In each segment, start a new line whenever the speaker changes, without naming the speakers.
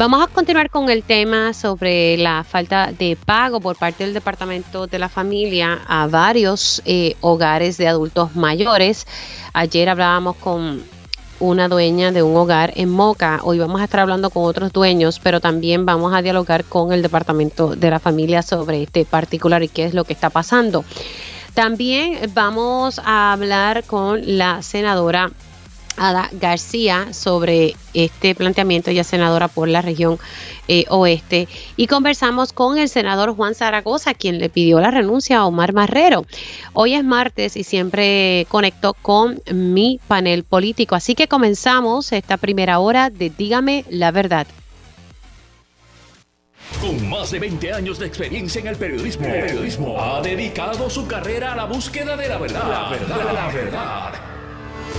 Vamos a continuar con el tema sobre la falta de pago por parte del Departamento de la Familia a varios eh, hogares de adultos mayores. Ayer hablábamos con una dueña de un hogar en Moca. Hoy vamos a estar hablando con otros dueños, pero también vamos a dialogar con el Departamento de la Familia sobre este particular y qué es lo que está pasando. También vamos a hablar con la senadora Ada García sobre este planteamiento, ella senadora por la región eh, oeste, y conversamos con el senador Juan Zaragoza, quien le pidió la renuncia a Omar Marrero. Hoy es martes y siempre conecto con mi panel político, así que comenzamos esta primera hora de Dígame la verdad.
Con más de 20 años de experiencia en el periodismo ha dedicado su carrera a la búsqueda de la verdad. La verdad, la verdad.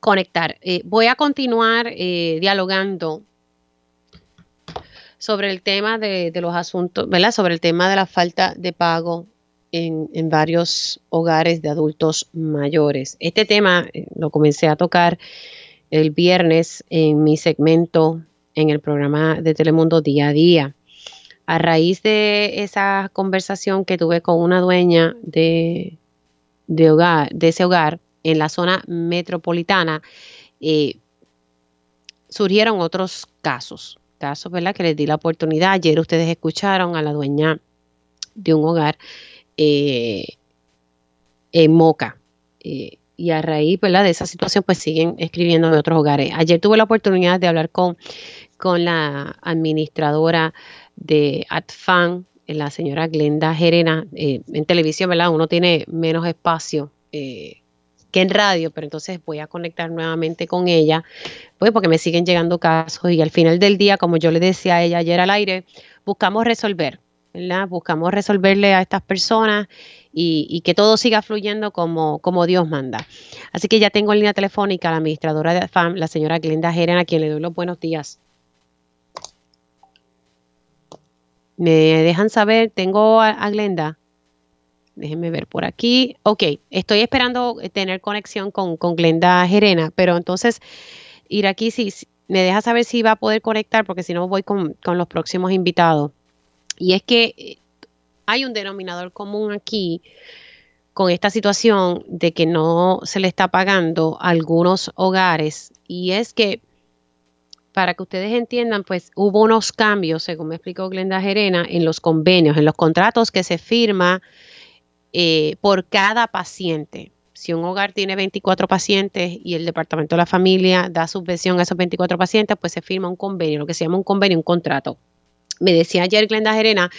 conectar. Eh, voy a continuar eh, dialogando sobre el tema de, los asuntos, ¿verdad? Sobre el tema de la falta de pago en, varios hogares de adultos mayores. Este tema eh, lo comencé a tocar el viernes en mi segmento en el programa de Telemundo Día a Día. A raíz de esa conversación que tuve con una dueña de, de, hogar, de ese hogar, en la zona metropolitana, eh, surgieron otros casos, casos, ¿verdad? Que les di la oportunidad. Ayer ustedes escucharon a la dueña de un hogar eh, en Moca. Eh, y a raíz. De esa situación, pues siguen escribiendo de otros hogares. Ayer tuve la oportunidad de hablar con, con la administradora de ATFAN, la señora Glenda Gerena. en televisión, ¿verdad? Uno tiene menos espacio que en radio, pero entonces voy a conectar nuevamente con ella, pues porque me siguen llegando casos y al final del día, como yo le decía a ella ayer al aire, buscamos resolver, ¿verdad? Buscamos resolverle a estas personas y, que todo siga fluyendo como, como Dios manda. Así que ya tengo en línea telefónica a la administradora de FAM, la señora Glenda Gerena, a quien le doy los buenos días. Me dejan saber, tengo a Glenda. Déjenme ver por aquí. Ok, estoy esperando eh, tener conexión con, Glenda Gerena, pero entonces ir aquí si me deja saber si va a poder conectar, porque si no voy con, los próximos invitados. Y es que eh, hay un denominador común aquí con esta situación de que no se le está pagando a algunos hogares y es que para que ustedes entiendan, pues hubo unos cambios, según me explicó Glenda Gerena, en los convenios, en los contratos que se firma eh, por cada paciente. Si un hogar tiene 24 pacientes y el Departamento de la Familia da subvención a esos 24 pacientes, pues se firma un convenio, lo que se llama un convenio, un contrato. Me decía ayer Glenda Gerena,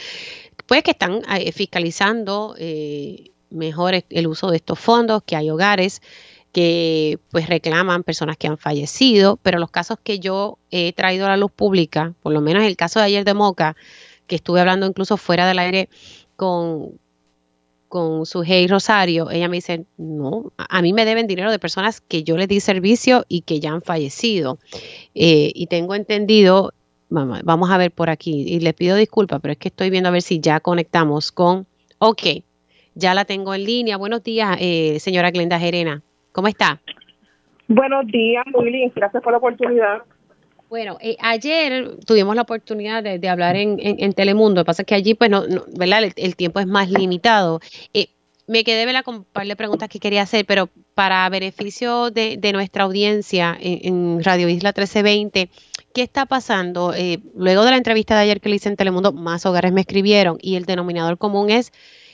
pues que están eh, fiscalizando eh, mejor el uso de estos fondos, que hay hogares que pues reclaman personas que han fallecido, pero los casos que yo he traído a la luz pública, por lo menos el caso de ayer de Moca, que estuve hablando incluso fuera del aire con, con su Hey Rosario, ella me dice, no, a mí me deben dinero de personas que yo les di servicio y que ya han fallecido. Eh, y tengo entendido, vamos a ver por aquí, y les pido disculpas, pero es que estoy viendo a ver si ya conectamos con, ok, ya la tengo en línea. Buenos días, eh, señora Glenda Gerena, ¿cómo está?
Buenos días, bien, gracias por la oportunidad.
Bueno, eh, ayer tuvimos la oportunidad de, hablar en, Telemundo. Lo que pasa es que allí, pues, no, ¿verdad? El, tiempo es más limitado. Eh, me quedé con un par de preguntas que quería hacer, pero para beneficio de, nuestra audiencia en, Radio Isla 1320, ¿qué está pasando? Eh, luego de la entrevista de ayer que le hice en Telemundo, más hogares me escribieron y el denominador común es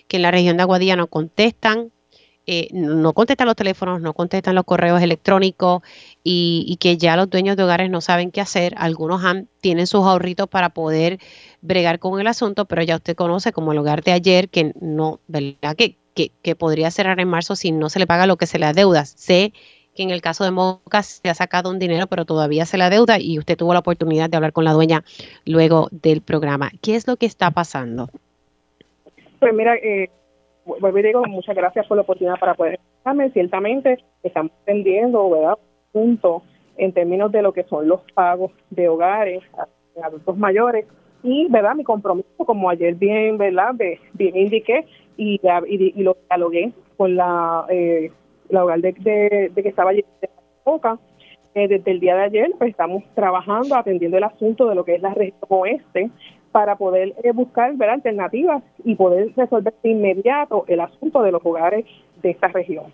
que en la región de Aguadilla no contestan, eh, no contestan los teléfonos, no contestan los correos electrónicos y, que ya los dueños de hogares no saben qué hacer. Algunos han, tienen sus ahorritos para poder bregar con el asunto, pero ya usted conoce como el hogar de ayer que no, ¿verdad? Que, que, podría cerrar en marzo si no se le paga lo que se le adeuda. Sé que en el caso de Moca se ha sacado un dinero, pero todavía se la deuda y usted tuvo la oportunidad de hablar con la dueña luego del programa. ¿Qué es lo que está pasando?
Pues mira, eh, vuelvo y digo, muchas gracias por la oportunidad para poder explicarme. Ciertamente estamos tendiendo, ¿verdad? Punto en términos de lo que son los pagos de hogares a adultos mayores y, ¿verdad? Mi compromiso, como ayer bien, ¿verdad? Bien indiqué y, y, lo dialogué con la, eh, la hogar de, de, que estaba allí de. Eh, desde el día de ayer, pues estamos trabajando, atendiendo el asunto de lo que es la región oeste, para poder eh, buscar ver alternativas y poder resolver de inmediato el asunto de los hogares de esta región.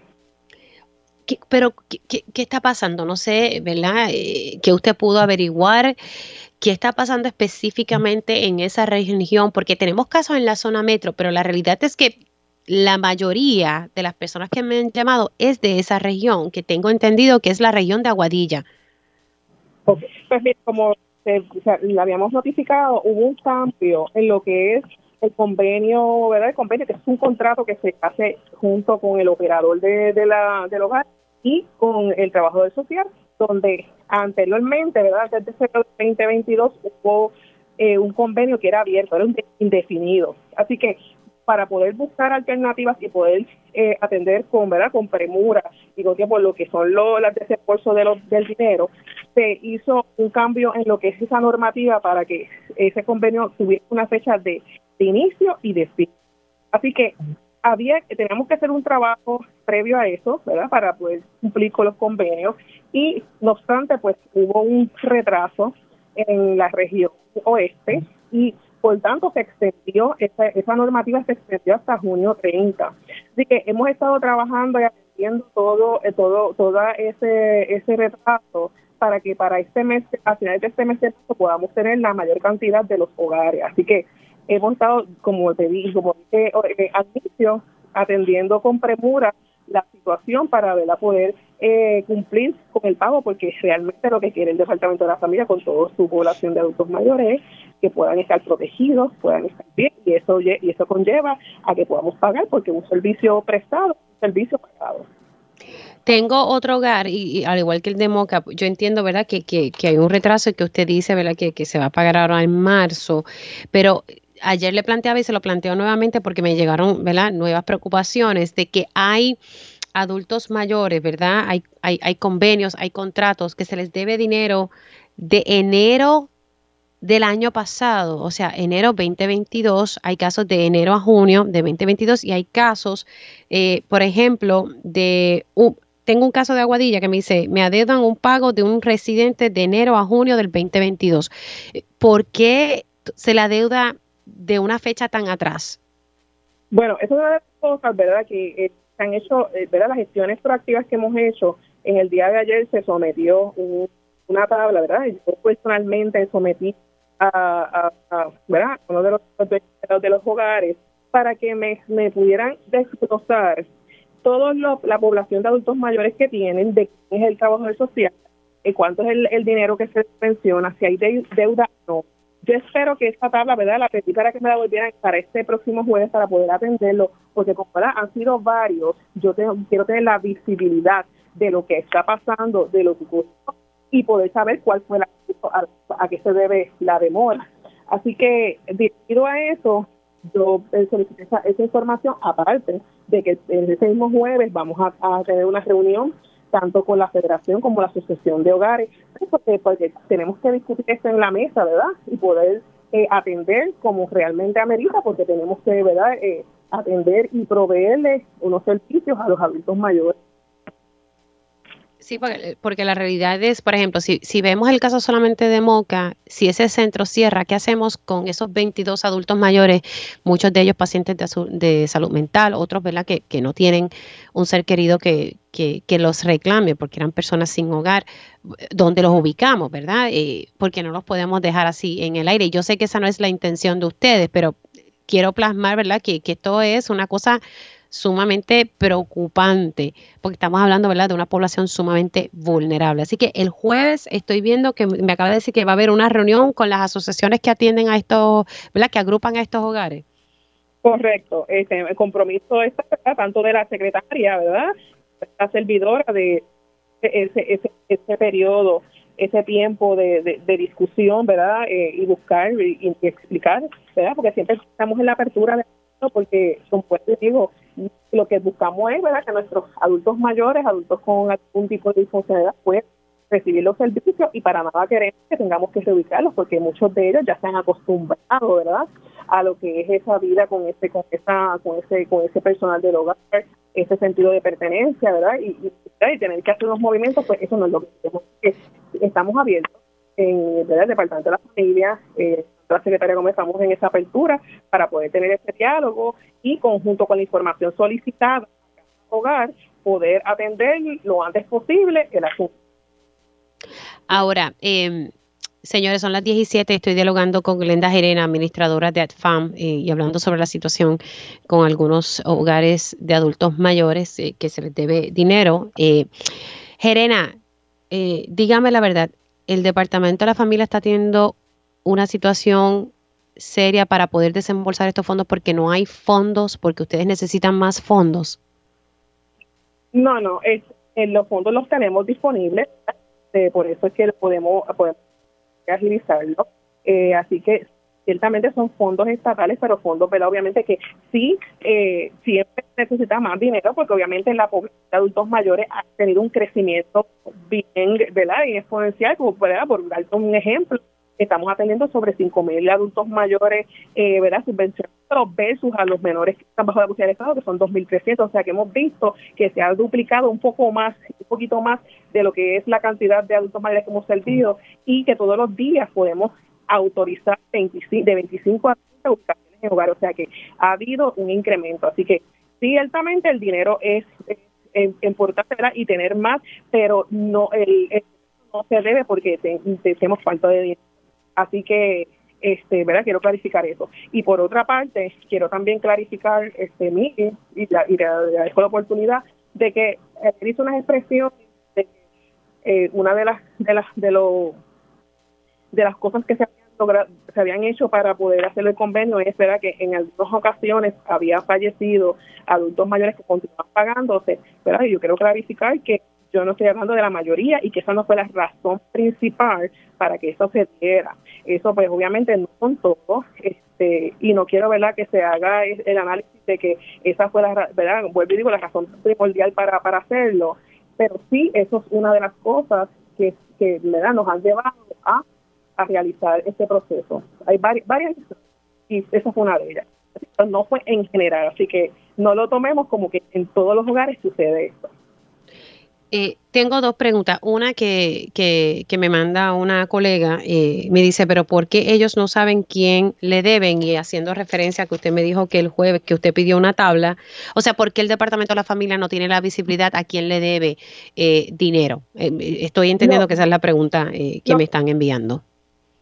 pero, ¿qué, está pasando? No sé, ¿verdad? Eh, ¿Qué usted pudo averiguar? ¿Qué está pasando específicamente en esa región? Porque tenemos casos en la zona metro, pero la realidad es que la mayoría de las personas que me han llamado es de esa región, que tengo entendido que es la región de Aguadilla.
Pues como se, le habíamos notificado, hubo un cambio en lo que es el convenio, ¿verdad? El convenio que es un contrato que se hace junto con el operador de, de la, del hogar y con el trabajador social, donde anteriormente, ¿verdad? Desde el 2022 hubo eh, un convenio que era abierto, era indefinido. Así que para poder buscar alternativas y poder eh, atender con verdad con premura y con tiempo lo que son los desembolsos de los, del dinero se hizo un cambio en lo que es esa normativa para que ese convenio tuviera una fecha de, inicio y de fin. Así que había tenemos que hacer un trabajo previo a eso, ¿verdad? Para poder cumplir con los convenios y no obstante, pues hubo un retraso en la región oeste y por tanto se extendió esa, esa normativa se extendió hasta junio 30. Así que hemos estado trabajando y atendiendo todo eh, todo todo ese ese retraso para que para este mes, a finales de este mes podamos tener la mayor cantidad de los hogares. Así que hemos estado, como te dije, como dije eh, al inicio, atendiendo con premura la situación para verla poder eh, cumplir con el pago, porque realmente lo que quiere el Departamento de la Familia con toda su población de adultos mayores es que puedan estar protegidos, puedan estar bien, y eso, y eso conlleva a que podamos pagar, porque un servicio prestado, un servicio pagado.
Tengo otro hogar, y, al igual que el de Moca, yo entiendo, ¿verdad?, que, que, hay un retraso y que usted dice, ¿verdad?, que, que se va a pagar ahora en marzo, pero ayer le planteaba y se lo planteo nuevamente porque me llegaron, ¿verdad?, nuevas preocupaciones de que hay adultos mayores, ¿verdad? Hay, hay, hay convenios, hay contratos que se les debe dinero de enero del año pasado, o sea, enero 2022, hay casos de enero a junio de 2022 y hay casos, eh, por ejemplo, de un, tengo un caso de Aguadilla que me dice, me adeudan un pago de un residente de enero a junio del 2022. ¿Por qué se la deuda de una fecha tan atrás?
Bueno, eso es una de las cosas, ¿verdad? Que eh, se han hecho, eh, ¿verdad? Las gestiones proactivas que hemos hecho, en el día de ayer se sometió una tabla, ¿verdad? Yo personalmente sometí a, ¿verdad? uno de los, de los hogares para que me, me pudieran desglosar toda la población de adultos mayores que tienen, de quién es el trabajador social, y cuánto es el, dinero que se menciona, si hay deuda o no. Yo espero que esta tabla, ¿verdad? La pedí para que me la volvieran para este próximo jueves para poder atenderlo, porque como ¿verdad? han sido varios, yo tengo, quiero tener la visibilidad de lo que está pasando, de lo que ocurrió y poder saber cuál fue la a, a qué se debe la demora. Así que, debido a eso, yo solicité esa, esa información aparte de que ese mismo jueves vamos a, tener una reunión tanto con la federación como la asociación de hogares, porque, porque tenemos que discutir esto en la mesa, ¿verdad? Y poder eh, atender como realmente amerita, porque tenemos que, ¿verdad?, eh, atender y proveerle unos servicios a los adultos mayores.
Sí, porque, la realidad es, por ejemplo, si, si vemos el caso solamente de Moca, si ese centro cierra, ¿qué hacemos con esos 22 adultos mayores, muchos de ellos pacientes de, de salud mental, otros, ¿verdad?, que, que, no tienen un ser querido que, que, que, los reclame, porque eran personas sin hogar, ¿dónde los ubicamos, verdad? Eh, porque no los podemos dejar así en el aire. Yo sé que esa no es la intención de ustedes, pero quiero plasmar, ¿verdad?, que, que esto es una cosa sumamente preocupante, porque estamos hablando, ¿verdad?, de una población sumamente vulnerable. Así que el jueves estoy viendo que me acaba de decir que va a haber una reunión con las asociaciones que atienden a estos, ¿verdad?, que agrupan a estos hogares.
Correcto, este, el compromiso está tanto de la secretaria, ¿verdad?, la servidora de ese, ese, ese periodo, ese tiempo de, de, discusión, ¿verdad? Eh, y buscar y, explicar, ¿verdad? Porque siempre estamos en la apertura de porque, como pues digo, lo que buscamos es, ¿verdad? Que nuestros adultos mayores, adultos con algún tipo de disfuncionalidad, puedan recibir los servicios y para nada queremos que tengamos que reubicarlos porque muchos de ellos ya se han acostumbrado, ¿verdad? A lo que es esa vida con ese con esa con ese con ese personal del hogar, ese sentido de pertenencia, ¿verdad? Y, tener que hacer unos movimientos, pues eso no es lo que queremos. Estamos abiertos en el Departamento de la Familia, eh, la Secretaría como estamos en esa apertura para poder tener ese diálogo y conjunto con la información solicitada hogar poder atender lo antes posible el asunto.
Ahora, eh, Señores, son las 17. Estoy dialogando con Glenda Gerena, administradora de AdFam, eh, y hablando sobre la situación con algunos hogares de adultos mayores eh, que se les debe dinero. Eh, Gerena, dígame la verdad, ¿el Departamento de la Familia está teniendo una situación seria para poder desembolsar estos fondos porque no hay fondos, porque ustedes necesitan más fondos?
No, no, es, los fondos los tenemos disponibles, por eso es que podemos, podemos agilizarlo. Eh, así que ciertamente son fondos estatales, pero fondos, pero obviamente que sí, eh, siempre necesita más dinero, porque obviamente la población de adultos mayores ha tenido un crecimiento bien, ¿verdad? Y exponencial, como ¿verdad? por dar un ejemplo. Estamos atendiendo sobre 5.000 adultos mayores, eh, ¿verdad? Subvencionados versus a los menores que están bajo la custodia del Estado, que son 2.300. O sea que hemos visto que se ha duplicado un poco más, un poquito más de lo que es la cantidad de adultos mayores que hemos servido y que todos los días podemos autorizar 25, de 25 a 30 ubicaciones en hogar. O sea que ha habido un incremento. Así que ciertamente el dinero es, importante y tener más, pero no el, no se debe porque tenemos falta de dinero. Así que este, ¿verdad? Quiero clarificar eso. Y por otra parte, quiero también clarificar este mi y, la, y le agradezco la oportunidad de que él hizo unas expresiones de eh, una de las de las de lo de las cosas que se habían, se habían hecho para poder hacer el convenio es verdad que en algunas ocasiones había fallecido adultos mayores que continuaban pagándose, ¿verdad? Y yo quiero clarificar que yo no estoy hablando de la mayoría y que esa no fue la razón principal para que eso se diera. Eso pues obviamente no son todos, este, y no quiero verdad que se haga el análisis de que esa fue la verdad, vuelvo y digo la razón primordial para, para hacerlo, pero sí eso es una de las cosas que, que ¿verdad? nos han llevado a, a realizar este proceso. Hay varias, varias y esa fue una de ellas. No fue en general, así que no lo tomemos como que en todos los lugares sucede esto.
Eh, tengo dos preguntas. Una que, que, que me manda una colega, eh, me dice, pero ¿por qué ellos no saben quién le deben? Y haciendo referencia a que usted me dijo que el jueves que usted pidió una tabla, o sea, ¿por qué el Departamento de la Familia no tiene la visibilidad a quién le debe eh, dinero? estoy entendiendo que esa es la pregunta que me están enviando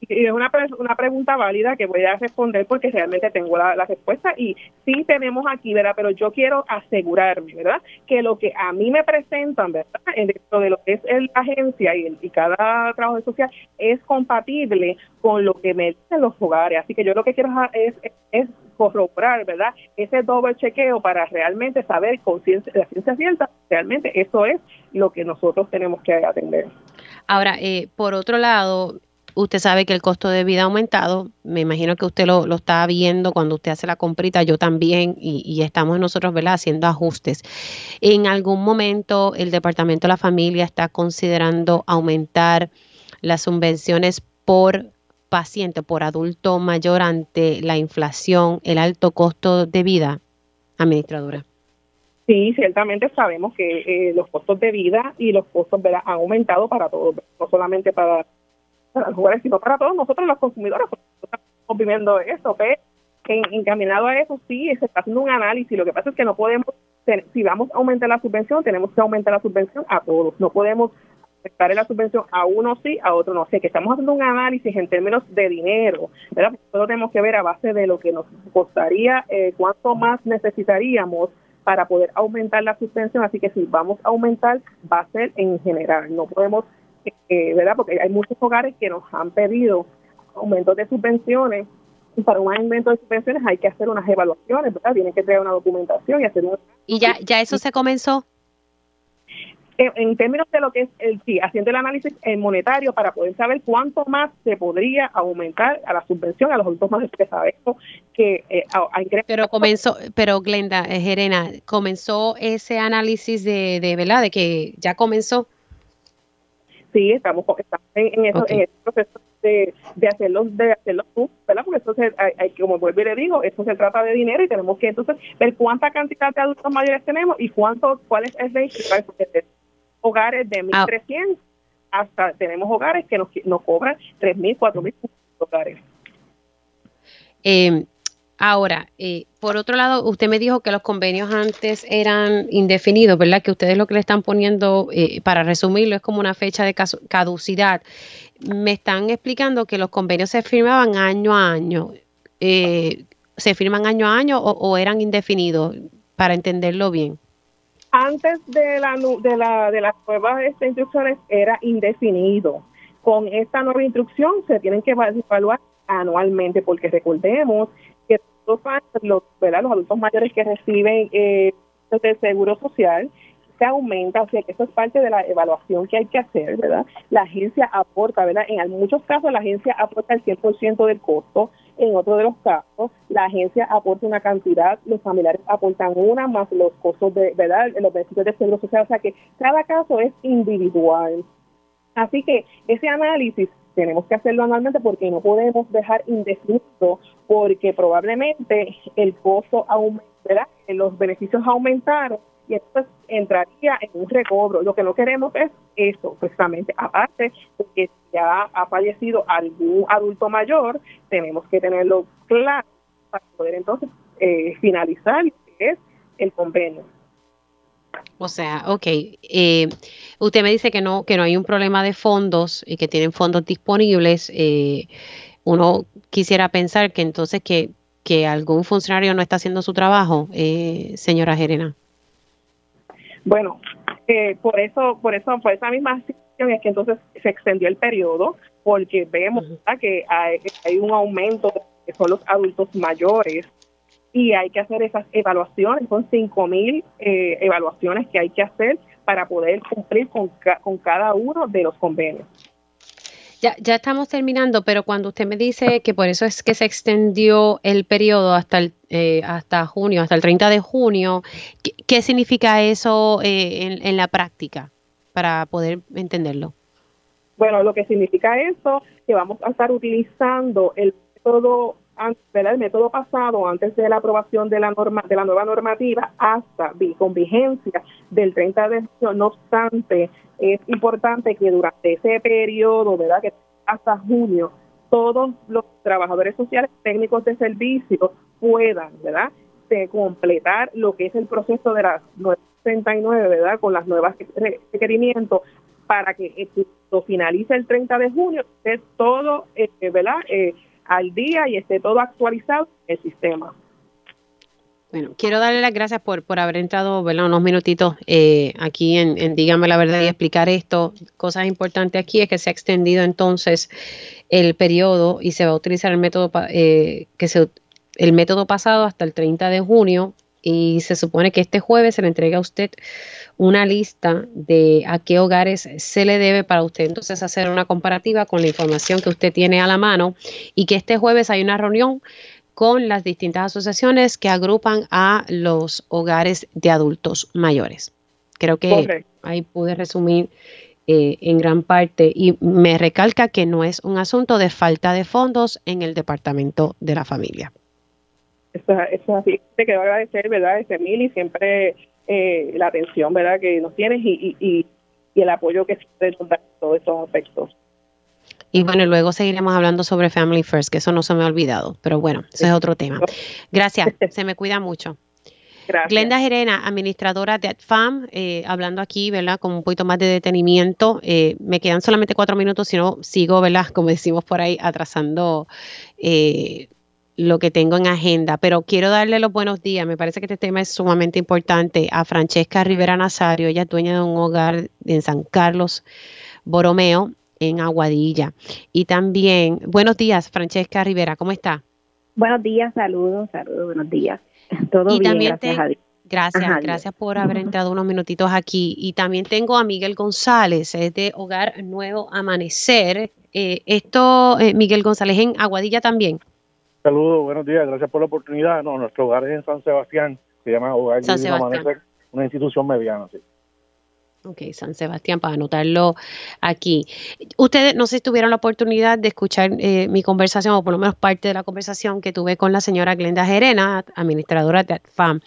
y es una, una pregunta válida que voy a responder porque realmente tengo la, respuesta y sí tenemos aquí, ¿verdad? Pero yo quiero asegurarme, ¿verdad? Que lo que a mí me presentan, ¿verdad? Dentro de lo que es la agencia y, y cada trabajo social es compatible con lo que me dicen los hogares. Así que yo lo que quiero es, es, corroborar, ¿verdad? Ese doble chequeo para realmente saber con ciencia, la ciencia cierta, realmente eso es lo que nosotros tenemos que atender.
Ahora, eh, por otro lado, Usted sabe que el costo de vida ha aumentado. Me imagino que usted lo, está viendo cuando usted hace la comprita, yo también, y, estamos nosotros ¿verdad? haciendo ajustes. En algún momento el Departamento de la Familia está considerando aumentar las subvenciones por paciente, por adulto mayor ante la inflación, el alto costo de vida, administradora.
Sí, ciertamente sabemos que eh, los costos de vida y los costos ¿verdad? han aumentado para todos, no solamente para para los jugadores, sino para todos nosotros los consumidores, porque estamos viviendo eso, que encaminado a eso sí se está haciendo un análisis, lo que pasa es que no podemos, si vamos a aumentar la subvención, tenemos que aumentar la subvención a todos, no podemos aumentar la subvención a uno sí, a otro no. O que estamos haciendo un análisis en términos de dinero, ¿verdad? Nosotros tenemos que ver a base de lo que nos costaría, eh, cuánto más necesitaríamos para poder aumentar la subvención. Así que si vamos a aumentar, va a ser en general. No podemos eh, ¿verdad? Porque hay muchos hogares que nos han pedido aumentos de subvenciones y para un aumento de subvenciones hay que hacer unas evaluaciones, ¿verdad? Tienen que traer una documentación y hacer un...
¿Y ya, ya eso se comenzó?
en, términos de lo que es el sí, haciendo el análisis monetario para poder saber cuánto más se podría aumentar a la subvención a los adultos más que sabemos que eh,
pero comenzó pero Glenda eh, Gerena comenzó ese análisis de, de verdad de que ya comenzó
sí estamos, en, eso, en ese proceso de, de hacerlo de hacerlo tú, ¿verdad? Porque eso se, hay, como vuelvo y le digo, esto se trata de dinero y tenemos que entonces ver cuánta cantidad de adultos mayores tenemos y cuánto, cuál es el range hogares de 1.300 hasta tenemos hogares que nos, nos cobran 3.000, 4.000 dólares.
Eh, ahora, eh, por otro lado, usted me dijo que los convenios antes eran indefinidos, ¿verdad? Que ustedes lo que le están poniendo, eh, para resumirlo, es como una fecha de caducidad. Me están explicando que los convenios se firmaban año a año. ¿Se firman año a año o eran indefinidos? Para entenderlo bien
antes de la de la de las nuevas instrucciones era indefinido. Con esta nueva instrucción se tienen que evaluar anualmente, porque recordemos los, los, adultos mayores que reciben eh, el seguro social se aumenta, o sea que eso es parte de la evaluación que hay que hacer, ¿verdad? La agencia aporta, ¿verdad? En muchos casos la agencia aporta el 100% del costo, en otro de los casos la agencia aporta una cantidad, los familiares aportan una más los costos de, ¿verdad? Los beneficios de seguro social, o sea que cada caso es individual. Así que ese análisis tenemos que hacerlo anualmente porque no podemos dejar indefinido porque probablemente el costo aumenta, los beneficios aumentaron y entonces entraría en un recobro. Lo que no queremos es eso, precisamente. Aparte de que ya ha fallecido algún adulto mayor, tenemos que tenerlo claro para poder entonces eh, finalizar lo que es el convenio.
O sea, ok. Eh, usted me dice que no, que no hay un problema de fondos y que tienen fondos disponibles. Eh, uno quisiera pensar que entonces que, que algún funcionario no está haciendo su trabajo, señora Gerena.
Bueno, eh, por eso, por eso, por esa misma situación es que entonces se extendió el periodo, porque vemos que hay, un aumento de son los adultos mayores y hay que hacer esas evaluaciones, son cinco mil eh, evaluaciones que hay que hacer para poder cumplir con, con cada uno de los convenios.
Ya, ya estamos terminando, pero cuando usted me dice que por eso es que se extendió el periodo hasta el, eh, hasta junio, hasta el 30 de junio, ¿qué, significa eso eh, en, la práctica para poder entenderlo?
Bueno, lo que significa eso que vamos a estar utilizando el método el método pasado antes de la aprobación de la norma de la nueva normativa hasta con vigencia del 30 de junio. No obstante, es importante que durante ese periodo, ¿verdad? Que hasta junio, todos los trabajadores sociales técnicos de servicio puedan, ¿verdad? De completar lo que es el proceso de las 969, ¿verdad? Con las nuevas requerimientos para que lo finalice el 30 de junio, esté todo, eh, ¿verdad? Eh, al día y esté todo actualizado el sistema.
Bueno, quiero darle las gracias por, por haber entrado ¿verdad? unos minutitos eh, aquí en, Dígame la verdad y explicar esto. Cosas importantes aquí es que se ha extendido entonces el periodo y se va a utilizar el método eh, que se, el método pasado hasta el 30 de junio y se supone que este jueves se le entrega a usted una lista de a qué hogares se le debe para usted entonces hacer una comparativa con la información que usted tiene a la mano y que este jueves hay una reunión con las distintas asociaciones que agrupan a los hogares de adultos mayores. Creo que ahí pude resumir eh, en gran parte y me recalca que no es un asunto de falta de fondos en el Departamento de la Familia.
Eso, es así. Te quiero agradecer, ¿verdad, este y siempre eh, la atención, ¿verdad?, que nos tienes y, y, y el apoyo que se en todos estos aspectos.
Y bueno, luego seguiremos hablando sobre Family First, que eso no se me ha olvidado, pero bueno, eso es otro tema. Gracias, se me cuida mucho. Gracias. Glenda Gerena, administradora de AdFam, eh, hablando aquí, ¿verdad? Con un poquito más de detenimiento. Eh, me quedan solamente cuatro minutos, si no sigo, ¿verdad? Como decimos por ahí, atrasando eh, lo que tengo en agenda. Pero quiero darle los buenos días. Me parece que este tema es sumamente importante a Francesca Rivera Nazario. Ella es dueña de un hogar en San Carlos, Boromeo en Aguadilla. Y también, buenos días, Francesca Rivera, ¿cómo está?
Buenos días, saludos, saludos, buenos días. Todo bien, gracias a Dios.
Gracias, gracias por haber entrado unos minutitos aquí. Y también tengo a Miguel González, es de Hogar Nuevo Amanecer. Eh, esto, eh, Miguel González, en Aguadilla también.
Saludos, buenos días, gracias por la oportunidad. No, nuestro hogar es en San Sebastián, se llama Hogar Nuevo Amanecer, una institución mediana, sí.
Ok, San Sebastián, para anotarlo aquí. Ustedes no sé si tuvieron la oportunidad de escuchar eh, mi conversación, o por lo menos parte de la conversación que tuve con la señora Glenda Gerena, administradora de ATFAM.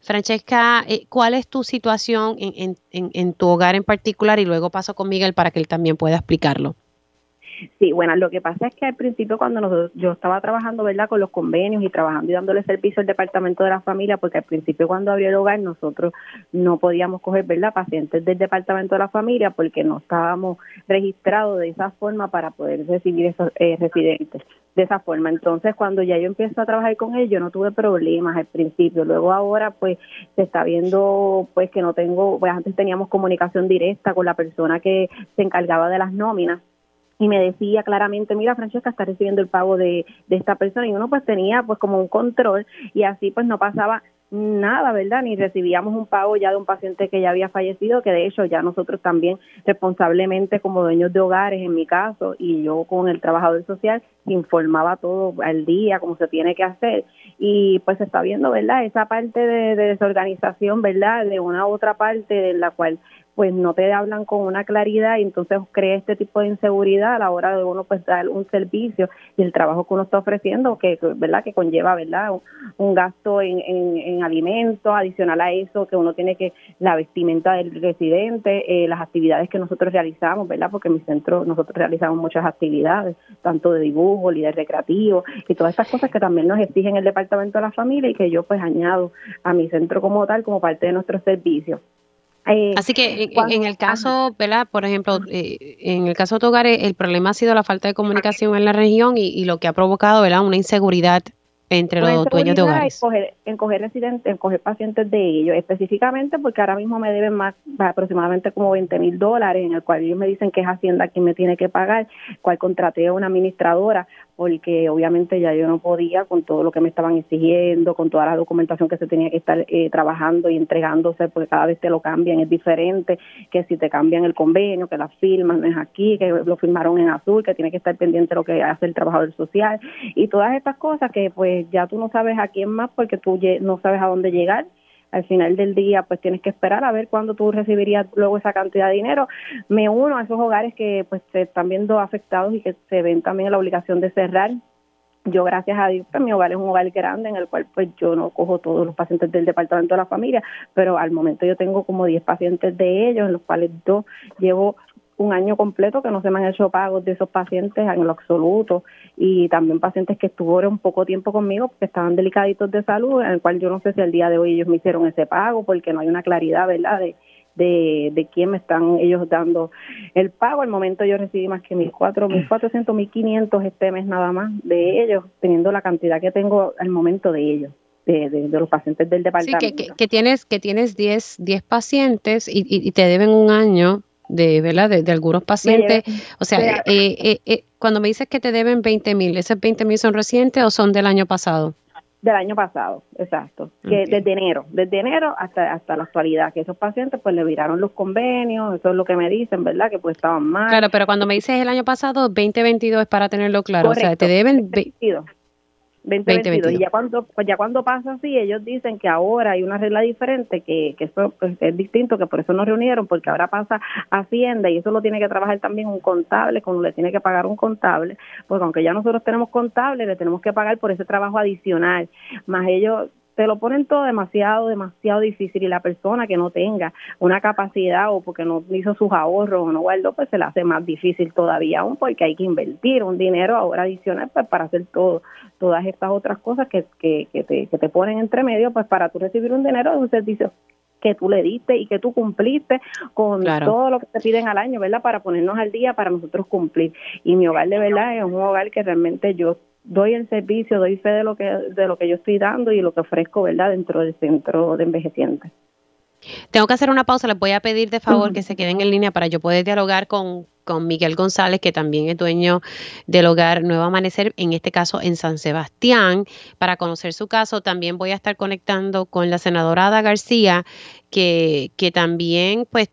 Francesca, eh, ¿cuál es tu situación en, en, en tu hogar en particular? Y luego paso con Miguel para que él también pueda explicarlo.
Sí, bueno, lo que pasa es que al principio cuando yo estaba trabajando, ¿verdad?, con los convenios y trabajando y dándole servicio al departamento de la familia, porque al principio cuando abrió el hogar nosotros no podíamos coger, ¿verdad?, pacientes del departamento de la familia porque no estábamos registrados de esa forma para poder recibir esos eh, residentes de esa forma. Entonces, cuando ya yo empiezo a trabajar con ellos, no tuve problemas al principio. Luego ahora, pues, se está viendo, pues, que no tengo, pues antes teníamos comunicación directa con la persona que se encargaba de las nóminas y me decía claramente, mira Francesca, está recibiendo el pago de, de esta persona y uno pues tenía pues como un control y así pues no pasaba nada, ¿verdad? Ni recibíamos un pago ya de un paciente que ya había fallecido, que de hecho ya nosotros también responsablemente como dueños de hogares, en mi caso, y yo con el trabajador social, informaba todo al día, como se tiene que hacer. Y pues se está viendo, ¿verdad? Esa parte de, de desorganización, ¿verdad? De una otra parte de la cual pues no te hablan con una claridad y entonces crea este tipo de inseguridad a la hora de uno pues dar un servicio y el trabajo que uno está ofreciendo que verdad que conlleva verdad un, gasto en, en, alimentos adicional a eso que uno tiene que la vestimenta del residente eh, las actividades que nosotros realizamos verdad porque en mi centro nosotros realizamos muchas actividades tanto de dibujo líder recreativo y todas estas cosas que también nos exigen el departamento de la familia y que yo pues añado a mi centro como tal como parte de nuestros servicios
eh, Así que en, el caso, ¿verdad? Por ejemplo, eh, en el caso de tu hogar, el problema ha sido la falta de comunicación en la región y, y lo que ha provocado, ¿verdad? Una inseguridad entre los dueños de hogares.
En coger, residentes, en coger pacientes de ellos, específicamente porque ahora mismo me deben más aproximadamente como 20 mil dólares, en el cual ellos me dicen que es Hacienda quien me tiene que pagar, cual contraté a una administradora porque obviamente ya yo no podía con todo lo que me estaban exigiendo, con toda la documentación que se tenía que estar eh, trabajando y entregándose, porque cada vez te lo cambian, es diferente, que si te cambian el convenio, que la firman no es aquí, que lo firmaron en azul, que tiene que estar pendiente de lo que hace el trabajador social y todas estas cosas que pues ya tú no sabes a quién más porque tú no sabes a dónde llegar al final del día pues tienes que esperar a ver cuándo tú recibirías luego esa cantidad de dinero. Me uno a esos hogares que pues se están viendo afectados y que se ven también la obligación de cerrar. Yo gracias a Dios, pues mi hogar es un hogar grande en el cual pues yo no cojo todos los pacientes del departamento de la familia, pero al momento yo tengo como 10 pacientes de ellos, en los cuales yo llevo un año completo que no se me han hecho pagos de esos pacientes en lo absoluto y también pacientes que estuvieron poco tiempo conmigo porque estaban delicaditos de salud, en el cual yo no sé si al día de hoy ellos me hicieron ese pago porque no hay una claridad, ¿verdad?, de, de, de quién me están ellos dando el pago. Al momento yo recibí más que mil cuatro, mil cuatrocientos, mil quinientos este mes nada más de ellos, teniendo la cantidad que tengo al momento de ellos. De, de, los pacientes del departamento.
Sí, que, que, tienes que tienes 10 pacientes y, y, te deben un año de, ¿verdad? De, algunos pacientes. O sea, eh, eh, eh, cuando me dices que te deben 20 mil, ¿esos 20 mil son recientes o son del año pasado?
Del año pasado, exacto. Que desde enero, desde enero hasta hasta la actualidad, que esos pacientes pues le viraron los convenios, eso es lo que me dicen, ¿verdad? Que pues estaban mal.
Claro, pero cuando me dices el año pasado, 2022 es para tenerlo claro, o sea, te deben
2022. Y ya cuando, pues ya cuando pasa así, ellos dicen que ahora hay una regla diferente, que, que eso pues, es distinto, que por eso nos reunieron, porque ahora pasa Hacienda y eso lo tiene que trabajar también un contable, como le tiene que pagar un contable, porque aunque ya nosotros tenemos contable, le tenemos que pagar por ese trabajo adicional, más ellos te lo ponen todo demasiado, demasiado difícil y la persona que no tenga una capacidad o porque no hizo sus ahorros o no guardó, pues se le hace más difícil todavía aún porque hay que invertir un dinero ahora adicional pues para hacer todo, todas estas otras cosas que, que, que, te, que te ponen entre medio pues para tú recibir un dinero de un servicio que tú le diste y que tú cumpliste con todo lo que te piden al año, ¿verdad? Para ponernos al día, para nosotros cumplir. Y mi hogar de verdad es un hogar que realmente yo doy el servicio, doy fe de lo que de lo que yo estoy dando y lo que ofrezco, ¿verdad? Dentro del centro de envejecientes.
Tengo que hacer una pausa, les voy a pedir de favor que se queden en línea para yo poder dialogar con, con Miguel González, que también es dueño del hogar Nuevo Amanecer, en este caso en San Sebastián, para conocer su caso. También voy a estar conectando con la senadora Ada García, que, que también pues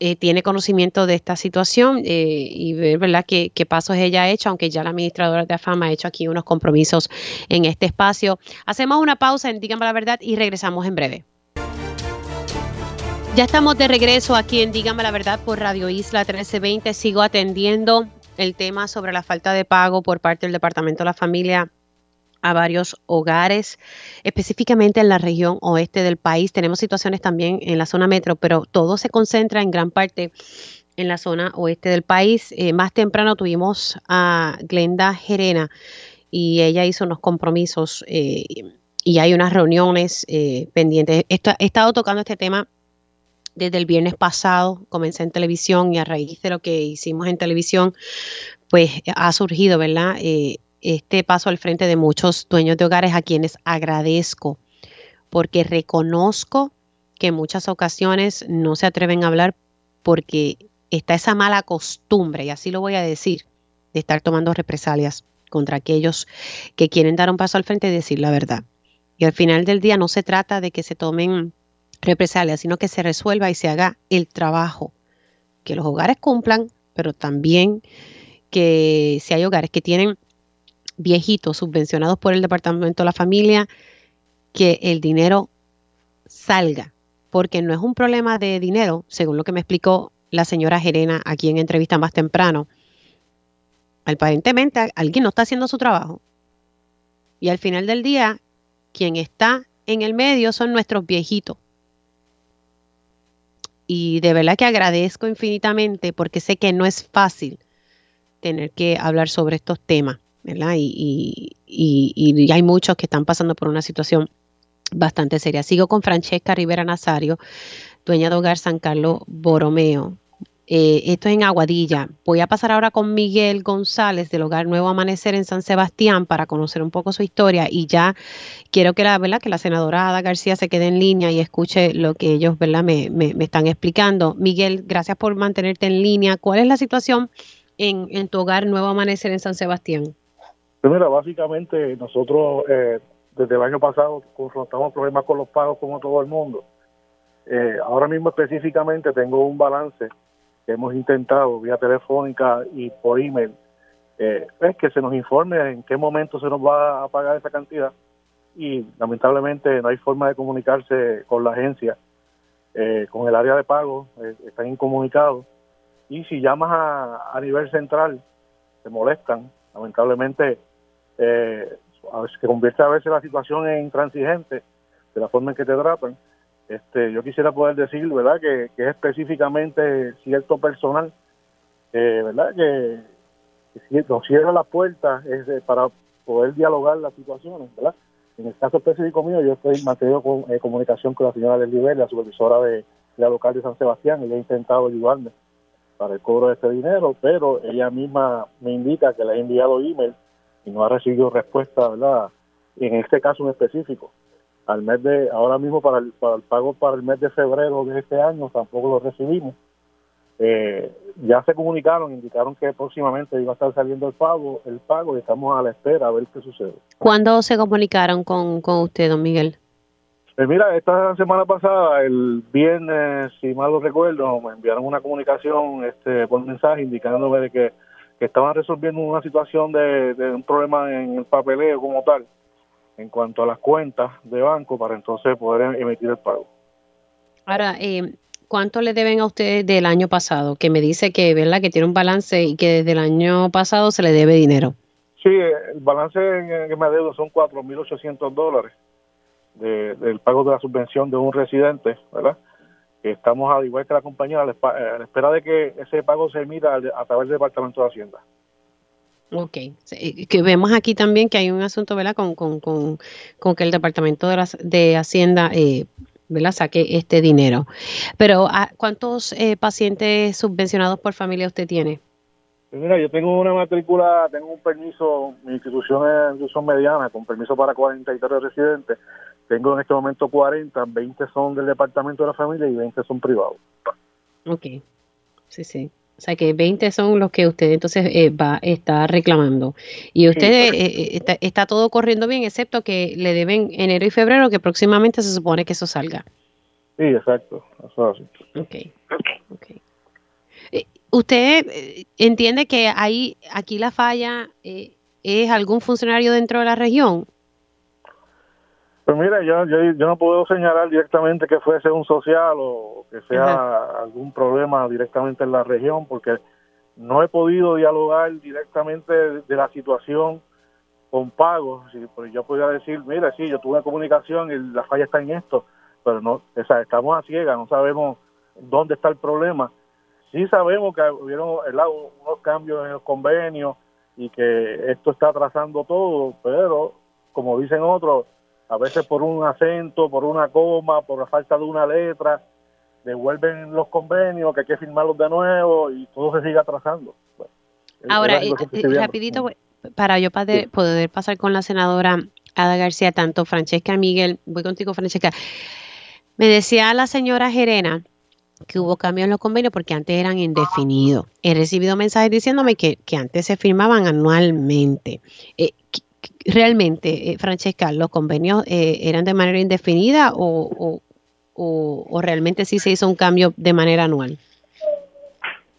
eh, tiene conocimiento de esta situación eh, y ver ¿verdad? Qué, pasos ella ha hecho, aunque ya la administradora de AFAMA ha hecho aquí unos compromisos en este espacio. Hacemos una pausa en Díganme la Verdad y regresamos en breve. Ya estamos de regreso aquí en Dígame la Verdad por Radio Isla 1320. Sigo atendiendo el tema sobre la falta de pago por parte del Departamento de la Familia a varios hogares, específicamente en la región oeste del país. Tenemos situaciones también en la zona metro, pero todo se concentra en gran parte en la zona oeste del país. Eh, más temprano tuvimos a Glenda Gerena y ella hizo unos compromisos eh, y hay unas reuniones eh, pendientes. he estado tocando este tema desde el viernes pasado, comencé en televisión y a raíz de lo que hicimos en televisión, pues ha surgido, ¿verdad? Este paso al frente de muchos dueños de hogares a quienes agradezco porque reconozco que en muchas ocasiones no se atreven a hablar porque está esa mala costumbre, y así lo voy a decir, de estar tomando represalias contra aquellos que quieren dar un paso al frente y decir la verdad. Y al final del día no se trata de que se tomen represalias, sino que se resuelva y se haga el trabajo, que los hogares cumplan, pero también que si hay hogares que tienen viejitos subvencionados por el Departamento de la Familia, que el dinero salga, porque no es un problema de dinero, según lo que me explicó la señora Gerena aquí en entrevista más temprano. Aparentemente alguien no está haciendo su trabajo. Y al final del día, quien está en el medio son nuestros viejitos. Y de verdad que agradezco infinitamente porque sé que no es fácil tener que hablar sobre estos temas. Y, hay muchos que están pasando por una situación bastante seria. Sigo con Francesca Rivera Nazario, dueña de Hogar San Carlos Boromeo. Eh, esto es en Aguadilla. Voy a pasar ahora con Miguel González del Hogar Nuevo Amanecer en San Sebastián para conocer un poco su historia y ya quiero que la, ¿verdad? que la senadora Ada García se quede en línea y escuche lo que ellos ¿verdad? Me, están explicando. Miguel, gracias por mantenerte en línea. ¿Cuál es la situación en tu Hogar Nuevo Amanecer en San Sebastián?
Pues mira, básicamente nosotros eh, desde el año pasado confrontamos problemas con los pagos como todo el mundo. Eh, ahora mismo específicamente tengo un balance que hemos intentado vía telefónica y por email, eh, es que se nos informe en qué momento se nos va a pagar esa cantidad y lamentablemente no hay forma de comunicarse con la agencia, con el área de pago, están incomunicados y si llamas a, a nivel central se molestan, lamentablemente eh, que convierte a veces la situación en intransigente de la forma en que te tratan. Este, yo quisiera poder decir, ¿verdad?, que, es específicamente cierto personal, eh, ¿verdad?, que, que nos cierra la puerta es para poder dialogar las situaciones, ¿verdad? En el caso específico mío, yo estoy manteniendo con, eh, comunicación con la señora del la supervisora de, la local de San Sebastián, y he intentado ayudarme para el cobro de este dinero, pero ella misma me indica que le he enviado email y no ha recibido respuesta, ¿verdad? En este caso en específico. Al mes de, ahora mismo para el, para el pago para el mes de febrero de este año tampoco lo recibimos. Eh, ya se comunicaron, indicaron que próximamente iba a estar saliendo el pago, el pago y estamos a la espera a ver qué sucede.
¿Cuándo se comunicaron con, con usted, don Miguel?
Pues mira, esta semana pasada, el viernes, si mal lo recuerdo, me enviaron una comunicación este, por mensaje indicándome que que estaban resolviendo una situación de, un problema en el papeleo como tal, en cuanto a las cuentas de banco, para entonces poder emitir el pago.
Ahora, eh, ¿cuánto le deben a ustedes del año pasado? Que me dice que, ¿verdad? Que tiene un balance y que desde el año pasado se le debe dinero.
Sí, el balance que me deudo son 4.800 dólares de, del pago de la subvención de un residente, ¿verdad? Estamos, al igual que la compañía, a la, espera de que ese pago se emita a través del Departamento de Hacienda.
Ok, que vemos aquí también que hay un asunto, ¿verdad? Con, con, con, que el Departamento de, de Hacienda, eh, ¿verdad? Saque este dinero. Pero, ah, ¿cuántos eh, pacientes subvencionados por familia usted tiene?
Pues mira, yo tengo una matrícula, tengo un permiso, mi institución es institución mediana, con permiso para 43 residentes. Tengo en este momento 40, 20 son del Departamento de la Familia y 20 son privados.
Ok, sí, sí. O sea que 20 son los que usted entonces eh, va está reclamando. Y usted eh, eh, está, está, todo corriendo bien, excepto que le deben enero y febrero, que próximamente se supone que eso salga.
Sí, exacto. Eso es
así. Ok, ok. ¿Usted entiende que ahí, aquí la falla es algún funcionario dentro de la región?
Pues mira, yo, yo, yo, no puedo señalar directamente que fuese un social o que sea algún problema directamente en la región, porque no he podido dialogar directamente de, la situación con pagos. Pues yo podría decir, mira, sí, yo tuve comunicación y la falla está en esto, pero no, o sea, estamos a ciegas, no sabemos dónde está el problema. Sí sabemos que hubieron unos cambios en el convenio y que esto está atrasando todo, pero como dicen otros, a veces por un acento, por una coma, por la falta de una letra, devuelven los convenios, que hay que firmarlos de nuevo y todo se sigue atrasando.
Ahora, eh, rapidito, para yo poder, poder pasar con la senadora Ada García, tanto Francesca Miguel, voy contigo Francesca, me decía la señora Gerena que hubo cambios en los convenios porque antes eran indefinidos. He recibido mensajes diciéndome que, que antes se firmaban anualmente. Eh, realmente, eh, Francesca, los convenios eh, eran de manera indefinida o, o, realmente sí se hizo un cambio de manera anual?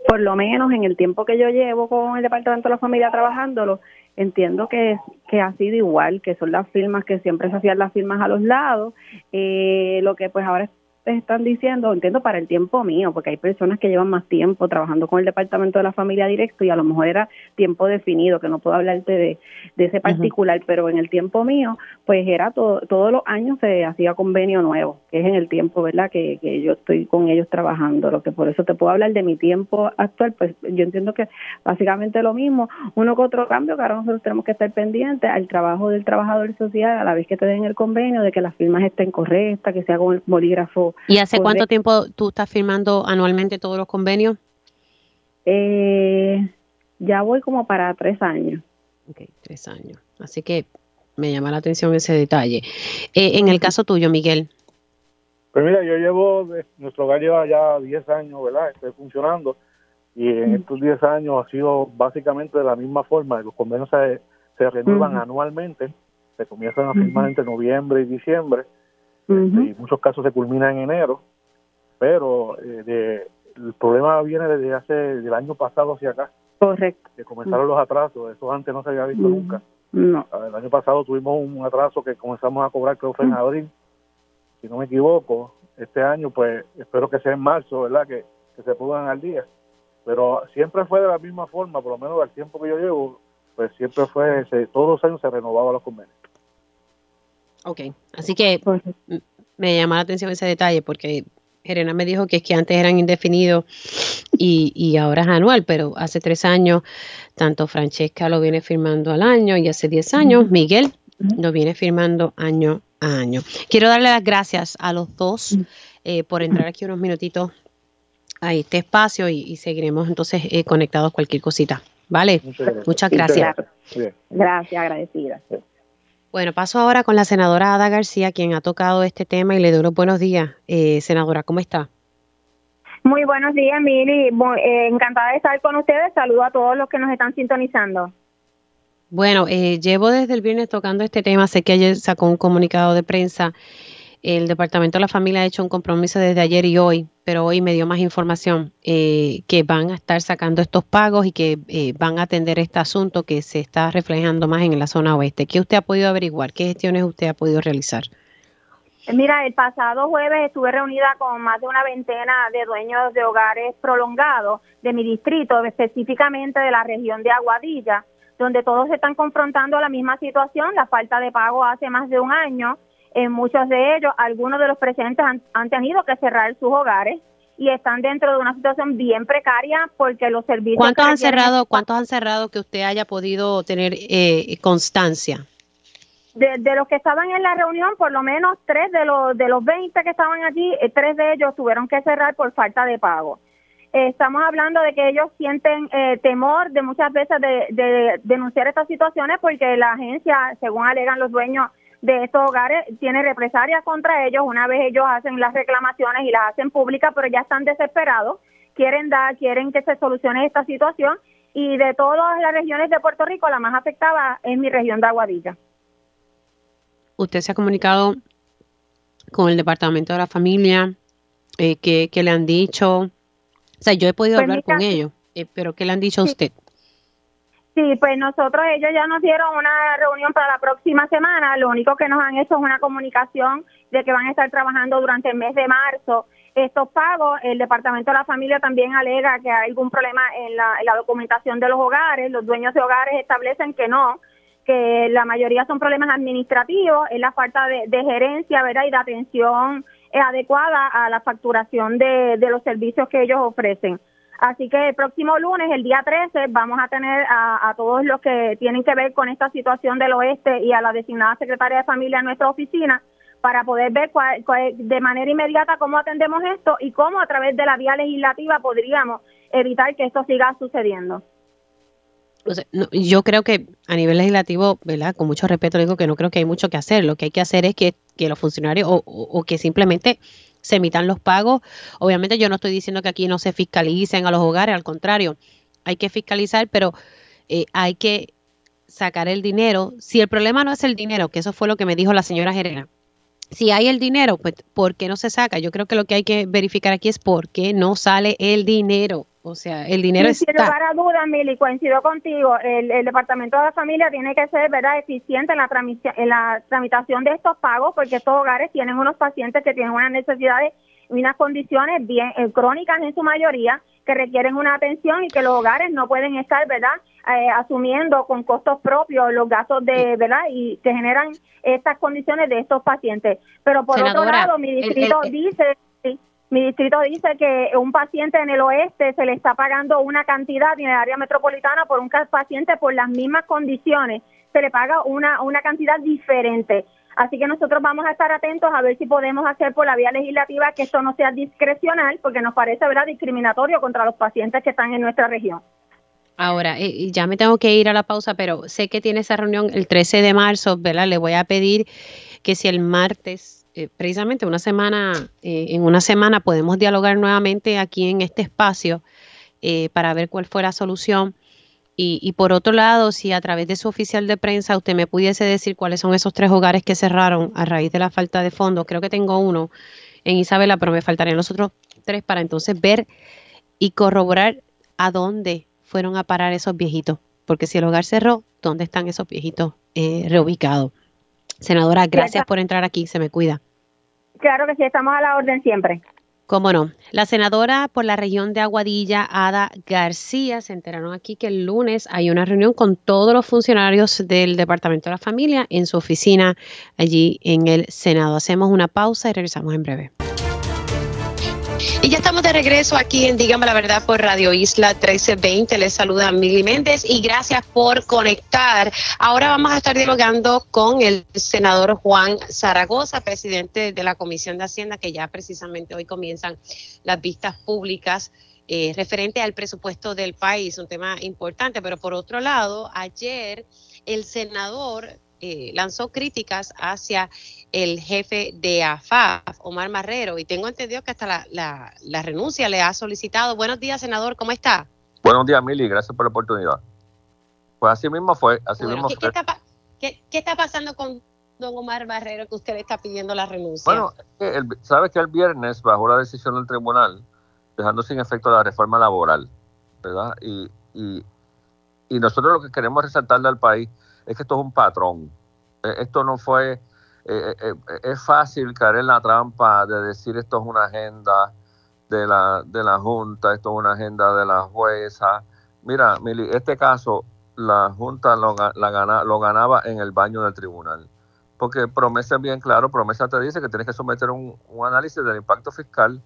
Por lo menos en el tiempo que yo llevo con el Departamento de la Familia trabajándolo, entiendo que, que ha sido igual, que son las firmas que siempre se hacían las firmas a los lados. Eh, lo que pues ahora están diciendo, entiendo para el tiempo mío, porque hay personas que llevan más tiempo trabajando con el departamento de la familia directo y a lo mejor era tiempo definido, que no puedo hablarte de, de ese particular, pero en el tiempo mío, pues era todo, todos los años se hacía convenio nuevo, que es en el tiempo, ¿verdad? Que, que yo estoy con ellos trabajando, lo que por eso te puedo hablar de mi tiempo actual, pues yo entiendo que básicamente lo mismo, uno con otro cambio, que ahora nosotros tenemos que estar pendientes al trabajo del trabajador social a la vez que te den el convenio, de que las firmas estén correctas, que sea con el bolígrafo
¿Y hace cuánto tiempo tú estás firmando anualmente todos los convenios?
Eh, ya voy como para tres años.
Ok, tres años. Así que me llama la atención ese detalle. Eh, en el caso tuyo, Miguel.
Pues mira, yo llevo, nuestro hogar lleva ya 10 años, ¿verdad? Estoy funcionando y en estos 10 años ha sido básicamente de la misma forma. Los convenios se, se renuevan anualmente, se comienzan a firmar entre noviembre y diciembre y muchos casos se culminan en enero, pero eh, el problema viene desde hace del año pasado hacia acá.
Correcto.
Que comenzaron los atrasos, eso antes no se había visto nunca. No. El año pasado tuvimos un atraso que comenzamos a cobrar creo que fue en abril, si no me equivoco. Este año pues espero que sea en marzo, ¿verdad? Que, que se pongan al día. Pero siempre fue de la misma forma, por lo menos del tiempo que yo llevo, pues siempre fue, todos los años se renovaban los convenios.
Ok, así que me llama la atención ese detalle porque Gerena me dijo que es que antes eran indefinidos y, y, ahora es anual, pero hace tres años tanto Francesca lo viene firmando al año y hace diez años Miguel lo viene firmando año a año. Quiero darle las gracias a los dos eh, por entrar aquí unos minutitos a este espacio y, seguiremos entonces eh, conectados cualquier cosita. ¿Vale? Muchas gracias.
Gracias, agradecida.
Bueno, paso ahora con la senadora Ada García, quien ha tocado este tema y le doy los buenos días. Eh, senadora, ¿cómo está?
Muy buenos días, Mili. Eh, encantada de estar con ustedes. Saludo a todos los que nos están sintonizando.
Bueno, eh, llevo desde el viernes tocando este tema. Sé que ayer sacó un comunicado de prensa el Departamento de la Familia ha hecho un compromiso desde ayer y hoy, pero hoy me dio más información eh, que van a estar sacando estos pagos y que eh, van a atender este asunto que se está reflejando más en la zona oeste. ¿Qué usted ha podido averiguar? ¿Qué gestiones usted ha podido realizar?
Mira, el pasado jueves estuve reunida con más de una veintena de dueños de hogares prolongados de mi distrito, específicamente de la región de Aguadilla, donde todos se están confrontando la misma situación, la falta de pago hace más de un año en muchos de ellos, algunos de los presentes han, tenido que cerrar sus hogares y están dentro de una situación bien precaria porque los servicios...
¿Cuántos han cerrado, cuántos han cerrado que usted haya podido tener eh, constancia?
De, los que estaban en la reunión, por lo menos tres de los, de los 20 que estaban allí, eh, tres de ellos tuvieron que cerrar por falta de pago. estamos hablando de que ellos sienten eh, temor de muchas veces de, de denunciar estas situaciones porque la agencia, según alegan los dueños de estos hogares, tiene represalias contra ellos una vez ellos hacen las reclamaciones y las hacen públicas, pero ya están desesperados, quieren dar, quieren que se solucione esta situación y de todas las regiones de Puerto Rico, la más afectada es mi región de Aguadilla.
¿Usted se ha comunicado con el Departamento de la Familia? Eh, ¿qué, le han dicho? O sea, yo he podido pues hablar con ellos, eh, pero ¿qué le han dicho a usted?
Sí, pues nosotros, ellos ya nos dieron una reunión para la próxima semana. Lo único que nos han hecho es una comunicación de que van a estar trabajando durante el mes de marzo estos pagos. El Departamento de la Familia también alega que hay algún problema en la, documentación de los hogares. Los dueños de hogares establecen que no, que la mayoría son problemas administrativos, es la falta de, gerencia ¿verdad? y de atención adecuada a la facturación de, los servicios que ellos ofrecen. Así que el próximo lunes, el día 13, vamos a tener a, a, todos los que tienen que ver con esta situación del oeste y a la designada secretaria de familia en nuestra oficina para poder ver de manera inmediata cómo atendemos esto y cómo a través de la vía legislativa podríamos evitar que esto siga sucediendo.
yo creo que a nivel legislativo, ¿verdad? Con mucho respeto digo que no creo que hay mucho que hacer. Lo que hay que hacer es que, los funcionarios o, que simplemente se emitan los pagos. Obviamente yo no estoy diciendo que aquí no se fiscalicen a los hogares, al contrario, hay que fiscalizar, pero eh, hay que sacar el dinero. Si el problema no es el dinero, que eso fue lo que me dijo la señora Gerena, si hay el dinero, pues ¿por qué no se saca? Yo creo que lo que hay que verificar aquí es por qué no sale el dinero. O sea, el dinero está.
Sin lugar a dudas, Mili, coincido contigo. El, Departamento de la Familia tiene que ser verdad eficiente en la, en la tramitación de estos pagos, porque estos hogares tienen unos pacientes que tienen unas necesidades y unas condiciones bien eh, crónicas en su mayoría que requieren una atención y que los hogares no pueden estar, ¿verdad?, eh, asumiendo con costos propios los gastos de, ¿verdad?, y que generan estas condiciones de estos pacientes. Pero por otro lado, mi distrito dice, mi distrito dice que un paciente en el oeste se le está pagando una cantidad en el área metropolitana por un paciente por las mismas condiciones, se le paga una, una cantidad diferente. Así que nosotros vamos a estar atentos a ver si podemos hacer por la vía legislativa que esto no sea discrecional, porque nos parece verdad discriminatorio contra los pacientes que están en nuestra región.
Ahora, ya me tengo que ir a la pausa, pero sé que tiene esa reunión el 13 de marzo, ¿verdad? Le voy a pedir que si el martes, eh, precisamente una semana, eh, en una semana podemos dialogar nuevamente aquí en este espacio para ver cuál fue la solución y, por otro lado, si a través de su oficial de prensa usted me pudiese decir cuáles son esos tres hogares que cerraron a raíz de la falta de fondos, creo que tengo uno en Isabela, pero me faltarían los otros tres para entonces ver y corroborar a dónde fueron a parar esos viejitos. Porque si el hogar cerró, ¿dónde están esos viejitos eh, reubicados? Senadora, gracias por entrar aquí, se me cuida.
Claro que sí, estamos a la orden siempre.
Cómo no. La senadora por la región de Aguadilla, Ada García, se enteraron aquí que el lunes hay una reunión con todos los funcionarios del Departamento de la Familia en su oficina allí en el Senado. Hacemos una pausa y regresamos en breve. Y ya estamos de regreso aquí en Dígame la Verdad por Radio Isla 1320. Les saluda Mili Méndez y gracias por conectar. Ahora vamos a estar dialogando con el senador Juan Zaragoza, presidente de la Comisión de Hacienda, que ya precisamente hoy comienzan las vistas públicas. Eh, referente al presupuesto del país, un tema importante, pero por otro lado, ayer el senador eh, lanzó críticas hacia el jefe de AFAF, Omar Marrero, y tengo entendido que hasta la, la, renuncia le ha solicitado. Buenos días, senador, ¿cómo está?
Buenos días, Mili, gracias por la oportunidad. Pues así mismo fue, así mismo
¿qué,
fue.
¿qué, está, pasando con don Omar Marrero que usted le está pidiendo la renuncia?
Bueno, sabe que el viernes bajó la decisión del tribunal dejando sin efecto la reforma laboral, ¿verdad? Y, y, y nosotros lo que queremos resaltarle al país es que esto es un patrón. Eh, esto no fue, eh, eh, es fácil caer en la trampa de decir esto es una agenda de la, de la Junta, esto es una agenda de la jueza. Mira, Mili, este caso la Junta lo, la lo ganaba en el baño del tribunal. Porque promesa es bien claro, promesa te dice que tienes que someter un, análisis del impacto fiscal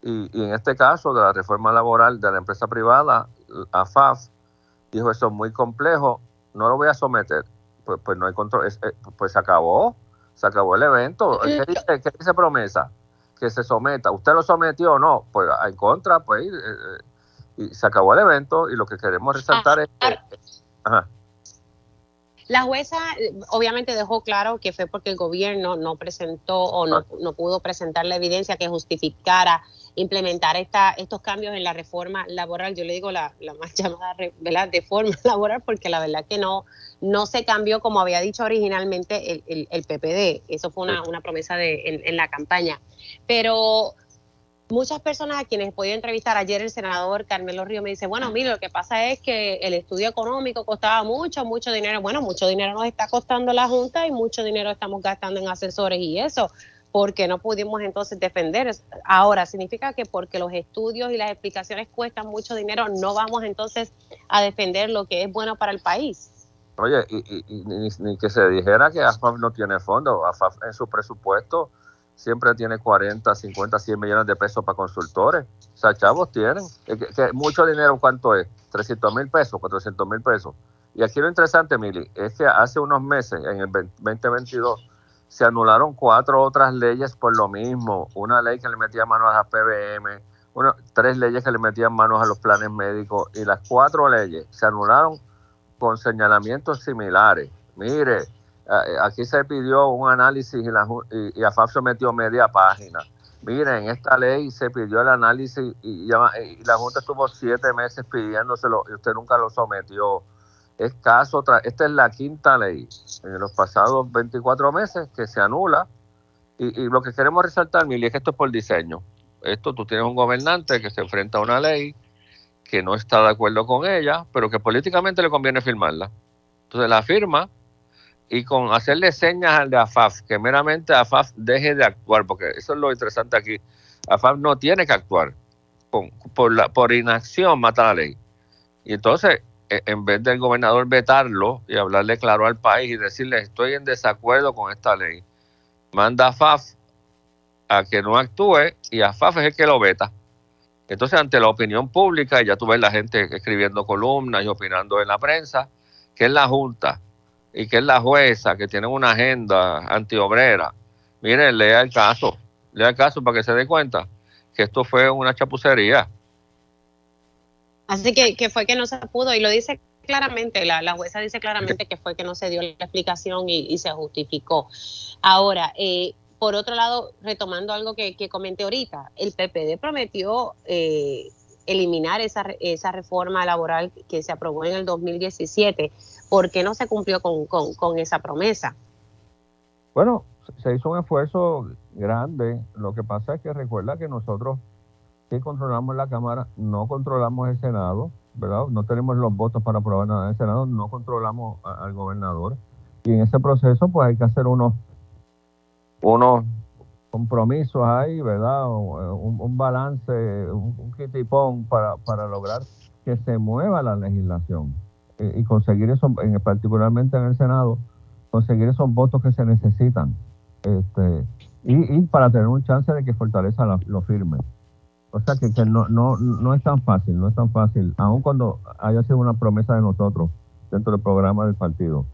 y, y, en este caso de la reforma laboral de la empresa privada, AFAF, dijo eso es muy complejo, no lo voy a someter pues, pues no hay control, eh, pues se acabó, se acabó el evento. ¿Qué dice, promesa? que se someta. ¿Usted lo sometió o no? Pues en contra, pues, y se acabó el evento y lo que queremos resaltar es que... Ajá.
La jueza eh, obviamente dejó claro que fue porque el gobierno no presentó o no, no pudo presentar la evidencia que justificara implementar esta, estos cambios en la reforma laboral. Yo le digo la, la más llamada ¿verdad? reforma laboral porque la verdad que no, no se cambió como había dicho originalmente el, el, el PPD. Eso fue una, una promesa de, en, en la campaña. Pero muchas personas a quienes he entrevistar ayer el senador Carmelo Río me dice, bueno, mire, lo que pasa es que el estudio económico costaba mucho, mucho dinero. Bueno, mucho dinero nos está costando la Junta y mucho dinero estamos gastando en asesores y eso, porque no pudimos entonces defender. Ahora, significa que porque los estudios y las explicaciones cuestan mucho dinero, no vamos entonces a defender lo que es bueno para el país.
Oye, y, ni, ni, que se dijera que AFAF no tiene fondo, AFAF en su presupuesto siempre tiene 40, 50, 100 millones de pesos para consultores. O sea, chavos tienen. Mucho dinero, ¿cuánto es? 300 mil pesos, 400 mil pesos. Y aquí lo interesante, Mili, es que hace unos meses, en el 2022, se anularon cuatro otras leyes por lo mismo. Una ley que le metía manos a las PBM, una, tres leyes que le metían manos a los planes médicos, y las cuatro leyes se anularon con señalamientos similares. Mire, aquí se pidió un análisis y, la, y, y sometió media página. Miren, esta ley se pidió el análisis y, y, la Junta estuvo siete meses pidiéndoselo y usted nunca lo sometió. Es caso, esta es la quinta ley en los pasados 24 meses que se anula. Y, lo que queremos resaltar, Mili, es que esto es por diseño. Esto tú tienes un gobernante que se enfrenta a una ley que no está de acuerdo con ella, pero que políticamente le conviene firmarla. Entonces la firma y con hacerle señas al de AFAF, que meramente AFAF deje de actuar, porque eso es lo interesante aquí. AFAF no tiene que actuar. Por, por inacción mata la ley. Y entonces, e, en vez del gobernador vetarlo y hablarle claro al país y decirle estoy en desacuerdo con esta ley, manda a a que no actúe y AFAF es el que lo veta. Entonces, ante la opinión pública, ya tú ves la gente escribiendo columnas y opinando en la prensa, que es la Junta, y que es la jueza, que tiene una agenda antiobrera, mire, lea el caso, lea el caso para que se dé cuenta que esto fue una chapucería.
Así que, que fue que no se pudo, y lo dice claramente, la, la jueza dice claramente que fue que no se dio la explicación y, y se justificó. Ahora, eh, por otro lado, retomando algo que, que comenté ahorita, el PPD prometió eh, eliminar esa, esa reforma laboral que se aprobó en el 2017. ¿Por qué no se cumplió con, con, esa promesa?
Bueno, se hizo un esfuerzo grande. Lo que pasa es que recuerda que nosotros sí controlamos la Cámara, no controlamos el Senado, ¿verdad? No tenemos los votos para aprobar nada en el Senado, no controlamos al gobernador. Y en ese proceso, pues hay que hacer unos, unos compromisos ahí, ¿verdad? Un, un balance, un, un kitipón para, para lograr que se mueva la legislación y, conseguir eso, en, particularmente en el Senado, conseguir esos votos que se necesitan este, y, y para tener un chance de que Fortaleza lo, lo firme. O sea que, que no, no, no es tan fácil, no es tan fácil, aun cuando haya sido una promesa de nosotros dentro del programa del partido.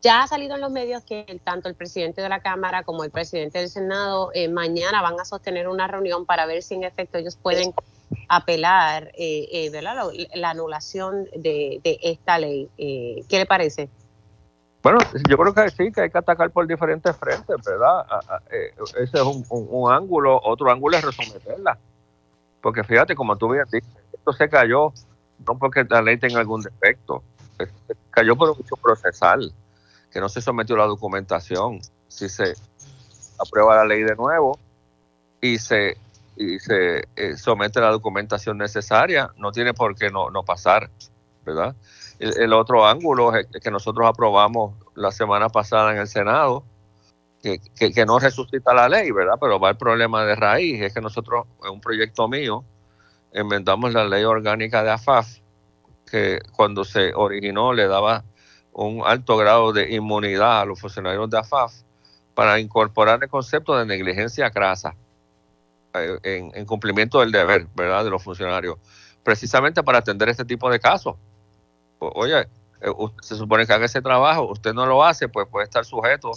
Ya ha salido en los medios que tanto el presidente de la Cámara como el presidente del Senado eh, mañana van a sostener una reunión para ver si en efecto ellos pueden apelar eh, eh, ¿verdad? La, la, anulación de, esta ley. Eh, ¿Qué le parece?
Bueno, yo creo que sí, que hay que atacar por diferentes frentes, ¿verdad? A, a, eh, ese es un, un, ángulo, otro ángulo es resometerla. Porque fíjate, como tú bien dices, esto se cayó no porque la ley tenga algún defecto, se cayó por un hecho procesal que no se sometió la documentación. Si se aprueba la ley de nuevo y se y se eh, somete la documentación necesaria, no tiene por qué no, no pasar, ¿verdad? El, el, otro ángulo es que nosotros aprobamos la semana pasada en el Senado, que, que, que, no resucita la ley, ¿verdad? Pero va el problema de raíz, es que nosotros, en un proyecto mío, enmendamos la ley orgánica de AFAF, que cuando se originó le daba un alto grado de inmunidad a los funcionarios de AFAF para incorporar el concepto de negligencia crasa eh, en, en, cumplimiento del deber, ¿verdad?, de los funcionarios, precisamente para atender este tipo de casos. Oye, eh, se supone que haga ese trabajo, usted no lo hace, pues puede estar sujeto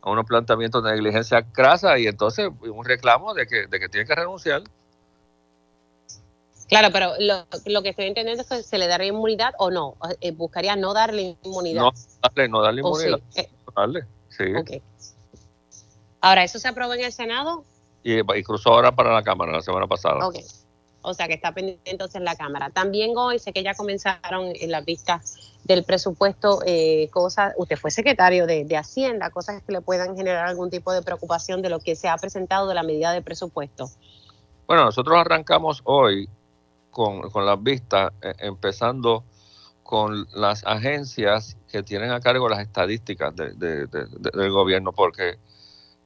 a unos planteamientos de negligencia crasa y entonces un reclamo de que tiene que renunciar.
Claro, pero lo, que estoy entendiendo es que se le daría inmunidad o no. Eh, buscaría no darle inmunidad.
No darle, no darle inmunidad. Eh, darle, sí.
Ahora, ¿eso se aprobó en el Senado?
Y, y, cruzó ahora para la Cámara la semana pasada.
Ok. O sea que está pendiente entonces en la Cámara. También hoy sé que ya comenzaron en las vistas del presupuesto eh, cosas, usted fue secretario de, de, Hacienda, cosas que le puedan generar algún tipo de preocupación de lo que se ha presentado de la medida de presupuesto.
Bueno, nosotros arrancamos hoy con, las vistas, eh, empezando con las agencias que tienen a cargo las estadísticas del gobierno, porque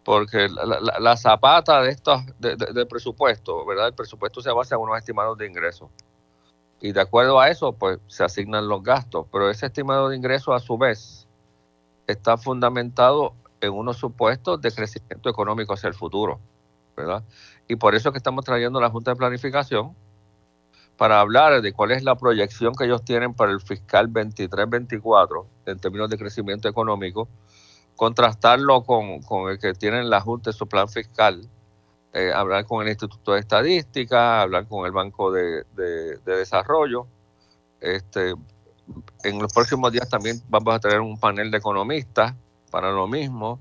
porque la, zapata de estos de, presupuesto, ¿verdad? El presupuesto se basa en unos estimados de ingresos. Y de acuerdo a eso, pues se asignan los gastos. Pero ese estimado de ingresos, a su vez, está fundamentado en unos supuestos de crecimiento económico hacia el futuro, ¿verdad? Y por eso que estamos trayendo la Junta de Planificación para hablar de cuál es la proyección que ellos tienen para el fiscal 23-24 en términos de crecimiento económico contrastarlo con, el que tienen la Junta en su plan fiscal, eh, hablar con el Instituto de Estadística, hablar con el Banco de, Desarrollo. Este, en los próximos días también vamos a tener un panel de economistas para lo mismo,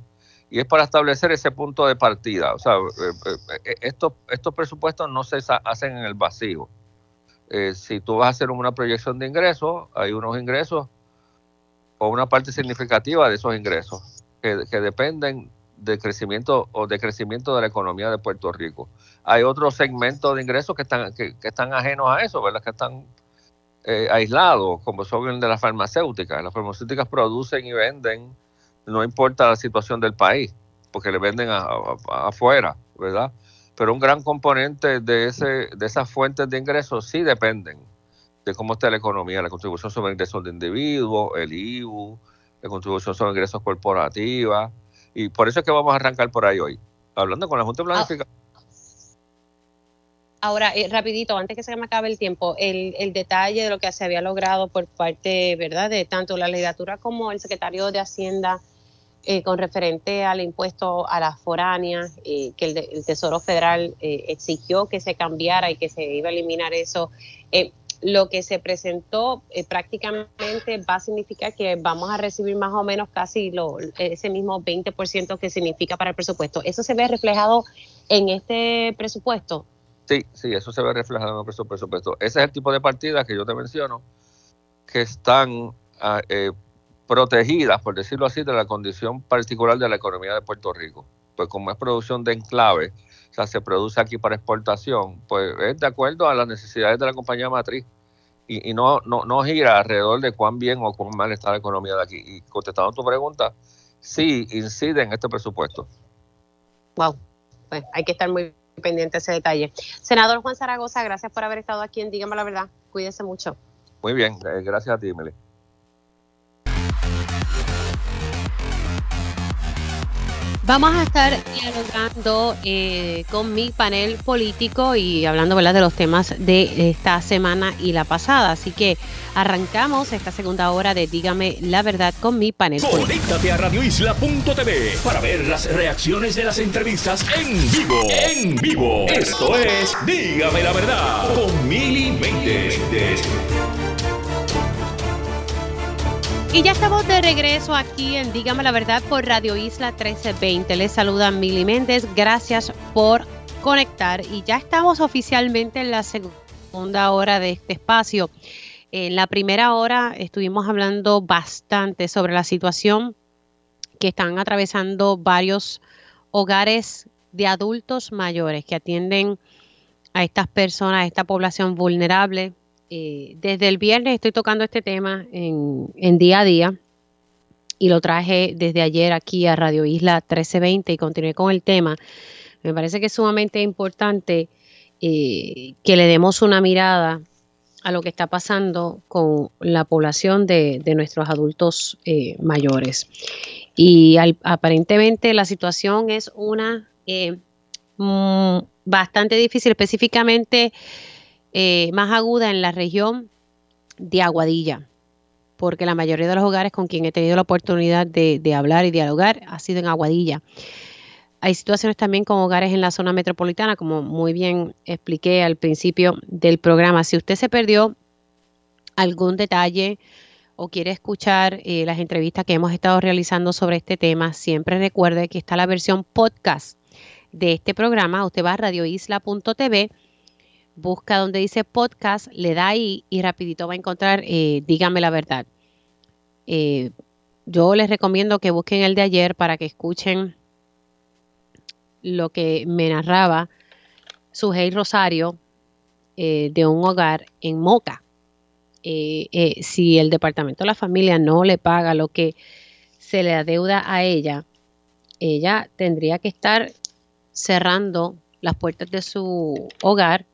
y es para establecer ese punto de partida. O sea, eh, eh, estos, estos presupuestos no se hacen en el vacío. Si tú vas a hacer una proyección de ingresos, hay unos ingresos o una parte significativa de esos ingresos que, dependen del crecimiento o de crecimiento de la economía de Puerto Rico. Hay otros segmentos de ingresos que están, que, están ajenos a eso, ¿verdad? Que están eh, aislados, como son el de las farmacéuticas. Las farmacéuticas producen y venden, no importa la situación del país, porque le venden afuera, ¿verdad? Pero un gran componente de, ese, de esas fuentes de ingresos sí dependen de cómo está la economía, la contribución sobre ingresos de individuos, el IBU, de contribución sobre ingresos corporativas. Y por eso es que vamos a arrancar por ahí hoy, hablando con la Junta de ah. Planificación.
Ahora, eh, rapidito, antes que se me acabe el tiempo, el, el, detalle de lo que se había logrado por parte, ¿verdad?, de tanto la legislatura como el secretario de Hacienda eh, con referente al impuesto a las foráneas, eh, que el, Tesoro Federal exigió que se cambiara y que se iba a eliminar eso lo que se presentó eh, prácticamente va a significar que vamos a recibir más o menos casi lo, ese mismo 20% que significa para el presupuesto. ¿Eso se ve reflejado en este presupuesto?
Sí, sí, eso se ve reflejado en el presupuesto. Ese es el tipo de partidas que yo te menciono que están ah, eh, protegidas, por decirlo así, de la condición particular de la economía de Puerto Rico. Pues como es producción de enclave, o sea, se produce aquí para exportación, pues es de acuerdo a las necesidades de la compañía matriz y, y no, no, no gira alrededor de cuán bien o cuán mal está la economía de aquí. Y contestando tu pregunta, sí incide en este presupuesto.
Wow, pues hay que estar muy pendiente de ese detalle. Senador Juan Zaragoza, gracias por haber estado aquí en Dígame la Verdad. Cuídese mucho.
Muy bien, eh, gracias a ti, Emily.
Vamos a estar dialogando eh, con mi panel político y hablando ¿verdad? de los temas de esta semana y la pasada. Así que arrancamos esta segunda hora de Dígame la verdad con mi panel.
Conéctate a radioisla.tv para ver las reacciones de las entrevistas en vivo. En vivo. Esto es Dígame la verdad con Mili Méndez.
Y ya estamos de regreso aquí en Dígame la Verdad por Radio Isla 1320. Les saluda Mili Méndez. Gracias por conectar. Y ya estamos oficialmente en la segunda hora de este espacio. En la primera hora estuvimos hablando bastante sobre la situación que están atravesando varios hogares de adultos mayores que atienden a estas personas, a esta población vulnerable, eh, desde el viernes estoy tocando este tema en, día a día y lo traje desde ayer aquí a Radio Isla 1320 y continué con el tema. Me parece que es sumamente importante eh, que le demos una mirada a lo que está pasando con la población de, nuestros adultos eh, mayores. Y aparentemente la situación es una mm, bastante difícil, específicamente eh, más aguda en la región de Aguadilla, porque la mayoría de los hogares con quien he tenido la oportunidad de, hablar y dialogar ha sido en Aguadilla. Hay situaciones también con hogares en la zona metropolitana, como muy bien expliqué al principio del programa. Si usted se perdió algún detalle o quiere escuchar eh, las entrevistas que hemos estado realizando sobre este tema, siempre recuerde que está la versión podcast de este programa. Usted va a radioisla.tv, busca donde dice podcast, le da ahí y rapidito va a encontrar eh, Dígame la verdad. Eh, yo les recomiendo que busquen el de ayer para que escuchen lo que me narraba Sujei Rosario de un hogar en Moca. Eh, eh, si el departamento de la familia no le paga lo que se le adeuda a ella, ella tendría que estar cerrando las puertas de su hogar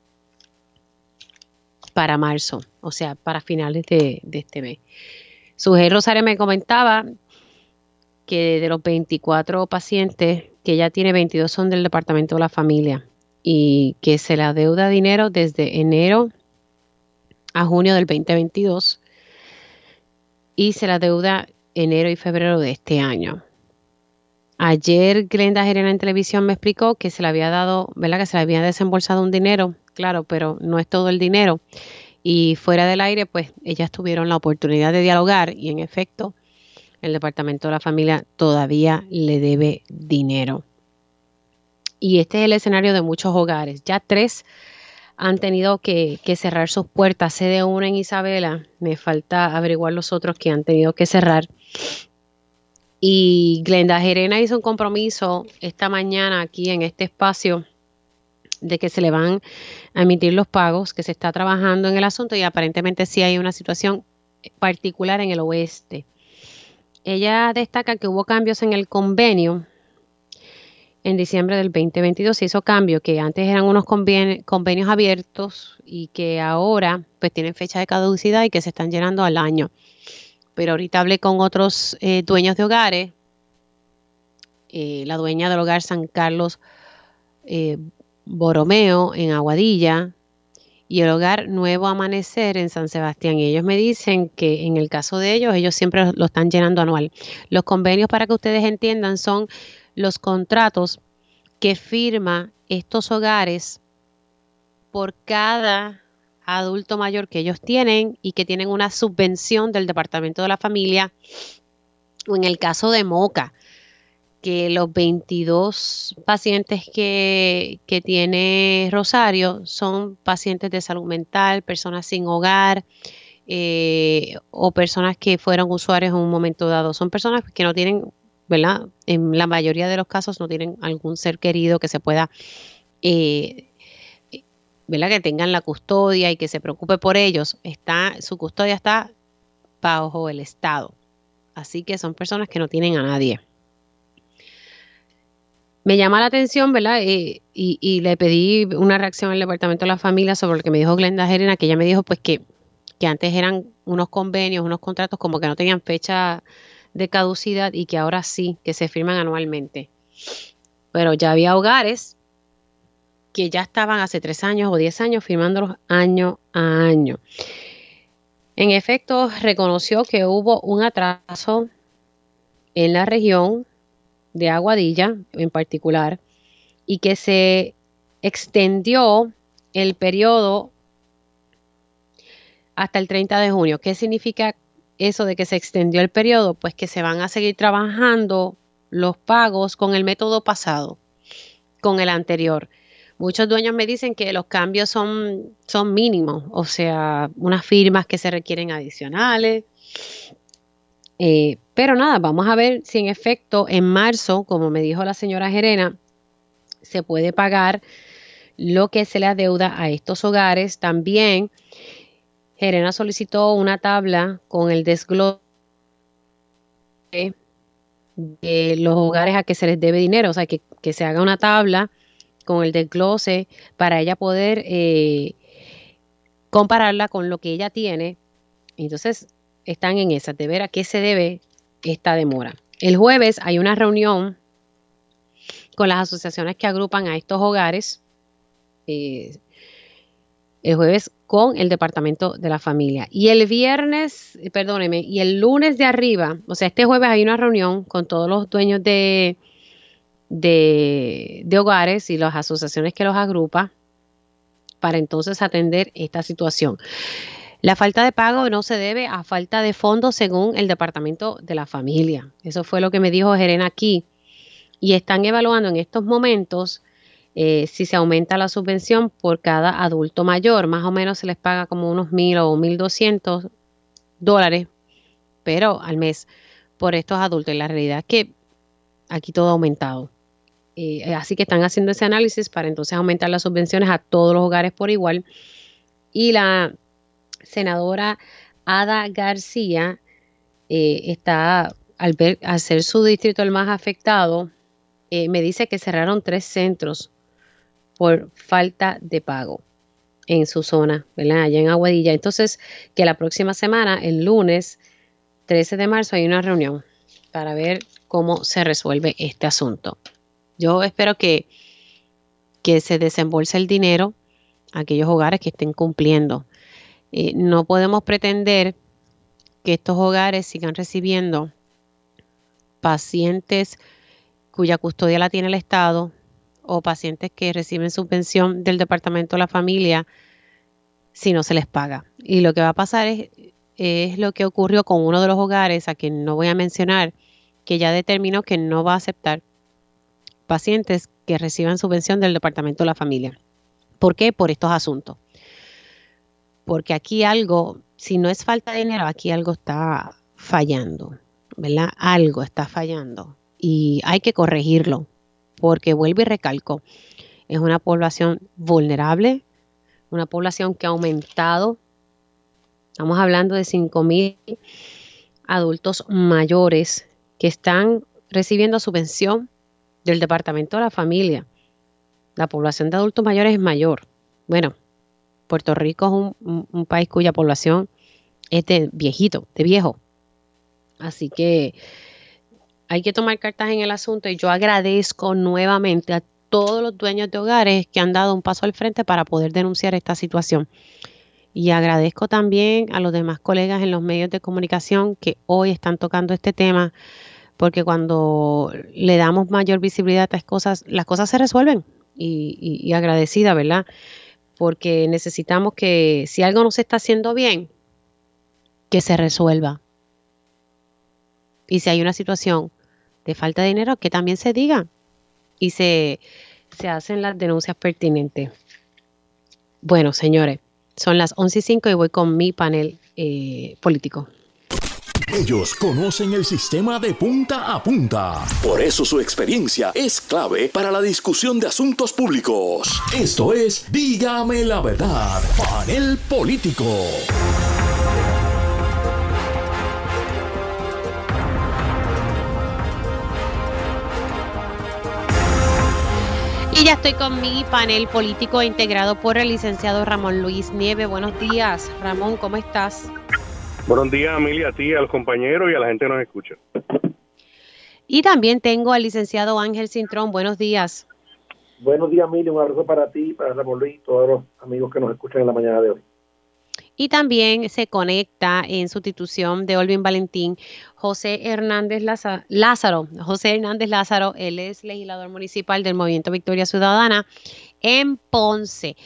para marzo, o sea, para finales de, este mes. Su Rosario me comentaba que de los 24 pacientes que ella tiene, 22 son del departamento de la familia y que se le adeuda dinero desde enero a junio del 2022 y se la deuda enero y febrero de este año. Ayer Glenda Gerena en televisión me explicó que se le había dado, ¿verdad? Que se le había desembolsado un dinero, claro, pero no es todo el dinero. Y fuera del aire, pues ellas tuvieron la oportunidad de dialogar y en efecto, el Departamento de la Familia todavía le debe dinero. Y este es el escenario de muchos hogares. Ya tres han tenido que, cerrar sus puertas. Sé de una en Isabela, me falta averiguar los otros que han tenido que cerrar. Y Glenda Gerena hizo un compromiso esta mañana aquí en este espacio de que se le van a emitir los pagos, que se está trabajando en el asunto y aparentemente sí hay una situación particular en el oeste. Ella destaca que hubo cambios en el convenio en diciembre del 2022 se hizo cambio, que antes eran unos convenios abiertos y que ahora pues tienen fecha de caducidad y que se están llenando al año. Pero ahorita hablé con otros eh, dueños de hogares, eh, la dueña del hogar San Carlos eh, Boromeo en Aguadilla y el hogar Nuevo Amanecer en San Sebastián. Y ellos me dicen que en el caso de ellos, ellos siempre lo están llenando anual. Los convenios, para que ustedes entiendan, son los contratos que firma estos hogares por cada adulto mayor que ellos tienen y que tienen una subvención del Departamento de la Familia. O en el caso de Moca, que los 22 pacientes que, que, tiene Rosario son pacientes de salud mental, personas sin hogar eh, o personas que fueron usuarios en un momento dado. Son personas que no tienen ¿verdad? En la mayoría de los casos no tienen algún ser querido que se pueda, eh, ¿verdad? Que tengan la custodia y que se preocupe por ellos. Está, su custodia está bajo el Estado. Así que son personas que no tienen a nadie. Me llama la atención, ¿verdad? Eh, y, le pedí una reacción al Departamento de la Familia sobre lo que me dijo Glenda Gerena, que ella me dijo pues que, que antes eran unos convenios, unos contratos como que no tenían fecha de caducidad y que ahora sí, que se firman anualmente. Pero ya había hogares que ya estaban hace tres años o diez años firmándolos año a año. En efecto, reconoció que hubo un atraso en la región de Aguadilla en particular y que se extendió el periodo hasta el 30 de junio. ¿Qué significa eso de que se extendió el periodo, pues que se van a seguir trabajando los pagos con el método pasado, con el anterior. Muchos dueños me dicen que los cambios son, son mínimos, o sea, unas firmas que se requieren adicionales. Eh, pero nada, vamos a ver si en efecto en marzo, como me dijo la señora Gerena, se puede pagar lo que se le adeuda a estos hogares. También Gerena solicitó una tabla con el desglose de los hogares a que se les debe dinero, o sea, que, se haga una tabla con el desglose para ella poder eh, compararla con lo que ella tiene. Entonces, están en esa, de ver a qué se debe esta demora. El jueves hay una reunión con las asociaciones que agrupan a estos hogares. Eh, el jueves con el departamento de la familia. Y el viernes, perdóneme, y el lunes de arriba, o sea, este jueves hay una reunión con todos los dueños de, de, hogares y las asociaciones que los agrupa para entonces atender esta situación. La falta de pago no se debe a falta de fondos según el Departamento de la Familia. Eso fue lo que me dijo Jerena aquí. Y están evaluando en estos momentos eh, si se aumenta la subvención por cada adulto mayor. Más o menos se les paga como unos mil o mil doscientos dólares, pero al mes por estos adultos. Y la realidad es que aquí todo ha aumentado. Eh, así que están haciendo ese análisis para entonces aumentar las subvenciones a todos los hogares por igual. Y la senadora Ada García eh, está, al, ver, al ser su distrito el más afectado, eh, me dice que cerraron tres centros por falta de pago en su zona, ¿verdad? Allá en Aguadilla. Entonces, que la próxima semana, el lunes 13 de marzo, hay una reunión para ver cómo se resuelve este asunto. Yo espero que, que se desembolse el dinero a aquellos hogares que estén cumpliendo eh, no podemos pretender que estos hogares sigan recibiendo pacientes cuya custodia la tiene el Estado o pacientes que reciben subvención del Departamento de la Familia si no se les paga. Y lo que va a pasar es, es lo que ocurrió con uno de los hogares, a quien no voy a mencionar, que ya determinó que no va a aceptar pacientes que reciban subvención del Departamento de la Familia. ¿Por qué? Por estos asuntos porque aquí algo, si no es falta de dinero, aquí algo está fallando, ¿verdad? Algo está fallando y hay que corregirlo, porque vuelvo y recalco, es una población vulnerable, una población que ha aumentado, estamos hablando de 5.000 adultos mayores que están recibiendo subvención del Departamento de la Familia. La población de adultos mayores es mayor. Bueno, Puerto Rico es un, país cuya población es de viejito, de viejo. Así que hay que tomar cartas en el asunto y yo agradezco nuevamente a todos los dueños de hogares que han dado un paso al frente para poder denunciar esta situación. Y agradezco también a los demás colegas en los medios de comunicación que hoy están tocando este tema, porque cuando le damos mayor visibilidad a estas cosas, las cosas se resuelven. Y, y agradecida, ¿verdad? porque necesitamos que si algo no se está haciendo bien, que se resuelva. Y si hay una situación de falta de dinero, que también se diga y se, se hacen las denuncias pertinentes. Bueno, señores, son las 11 y 5 y voy con mi panel eh, político.
Ellos conocen el sistema de punta a punta. Por eso su experiencia es clave para la discusión de asuntos públicos. Esto es Dígame la verdad, panel político.
Y ya estoy con mi panel político integrado por el licenciado Ramón Luis Nieve. Buenos días, Ramón, ¿cómo estás?
Buenos días, Amelia, a ti, a los compañeros y a la gente que nos escucha.
Y también tengo al licenciado Ángel Cintrón. Buenos días.
Buenos días, Amelia. Un abrazo para ti, para Ramón Luis y todos los amigos que nos escuchan en la mañana de hoy.
Y también se conecta en sustitución de Olvin Valentín José Hernández Lázaro. José Hernández Lázaro, él es legislador municipal del Movimiento Victoria Ciudadana en Ponce.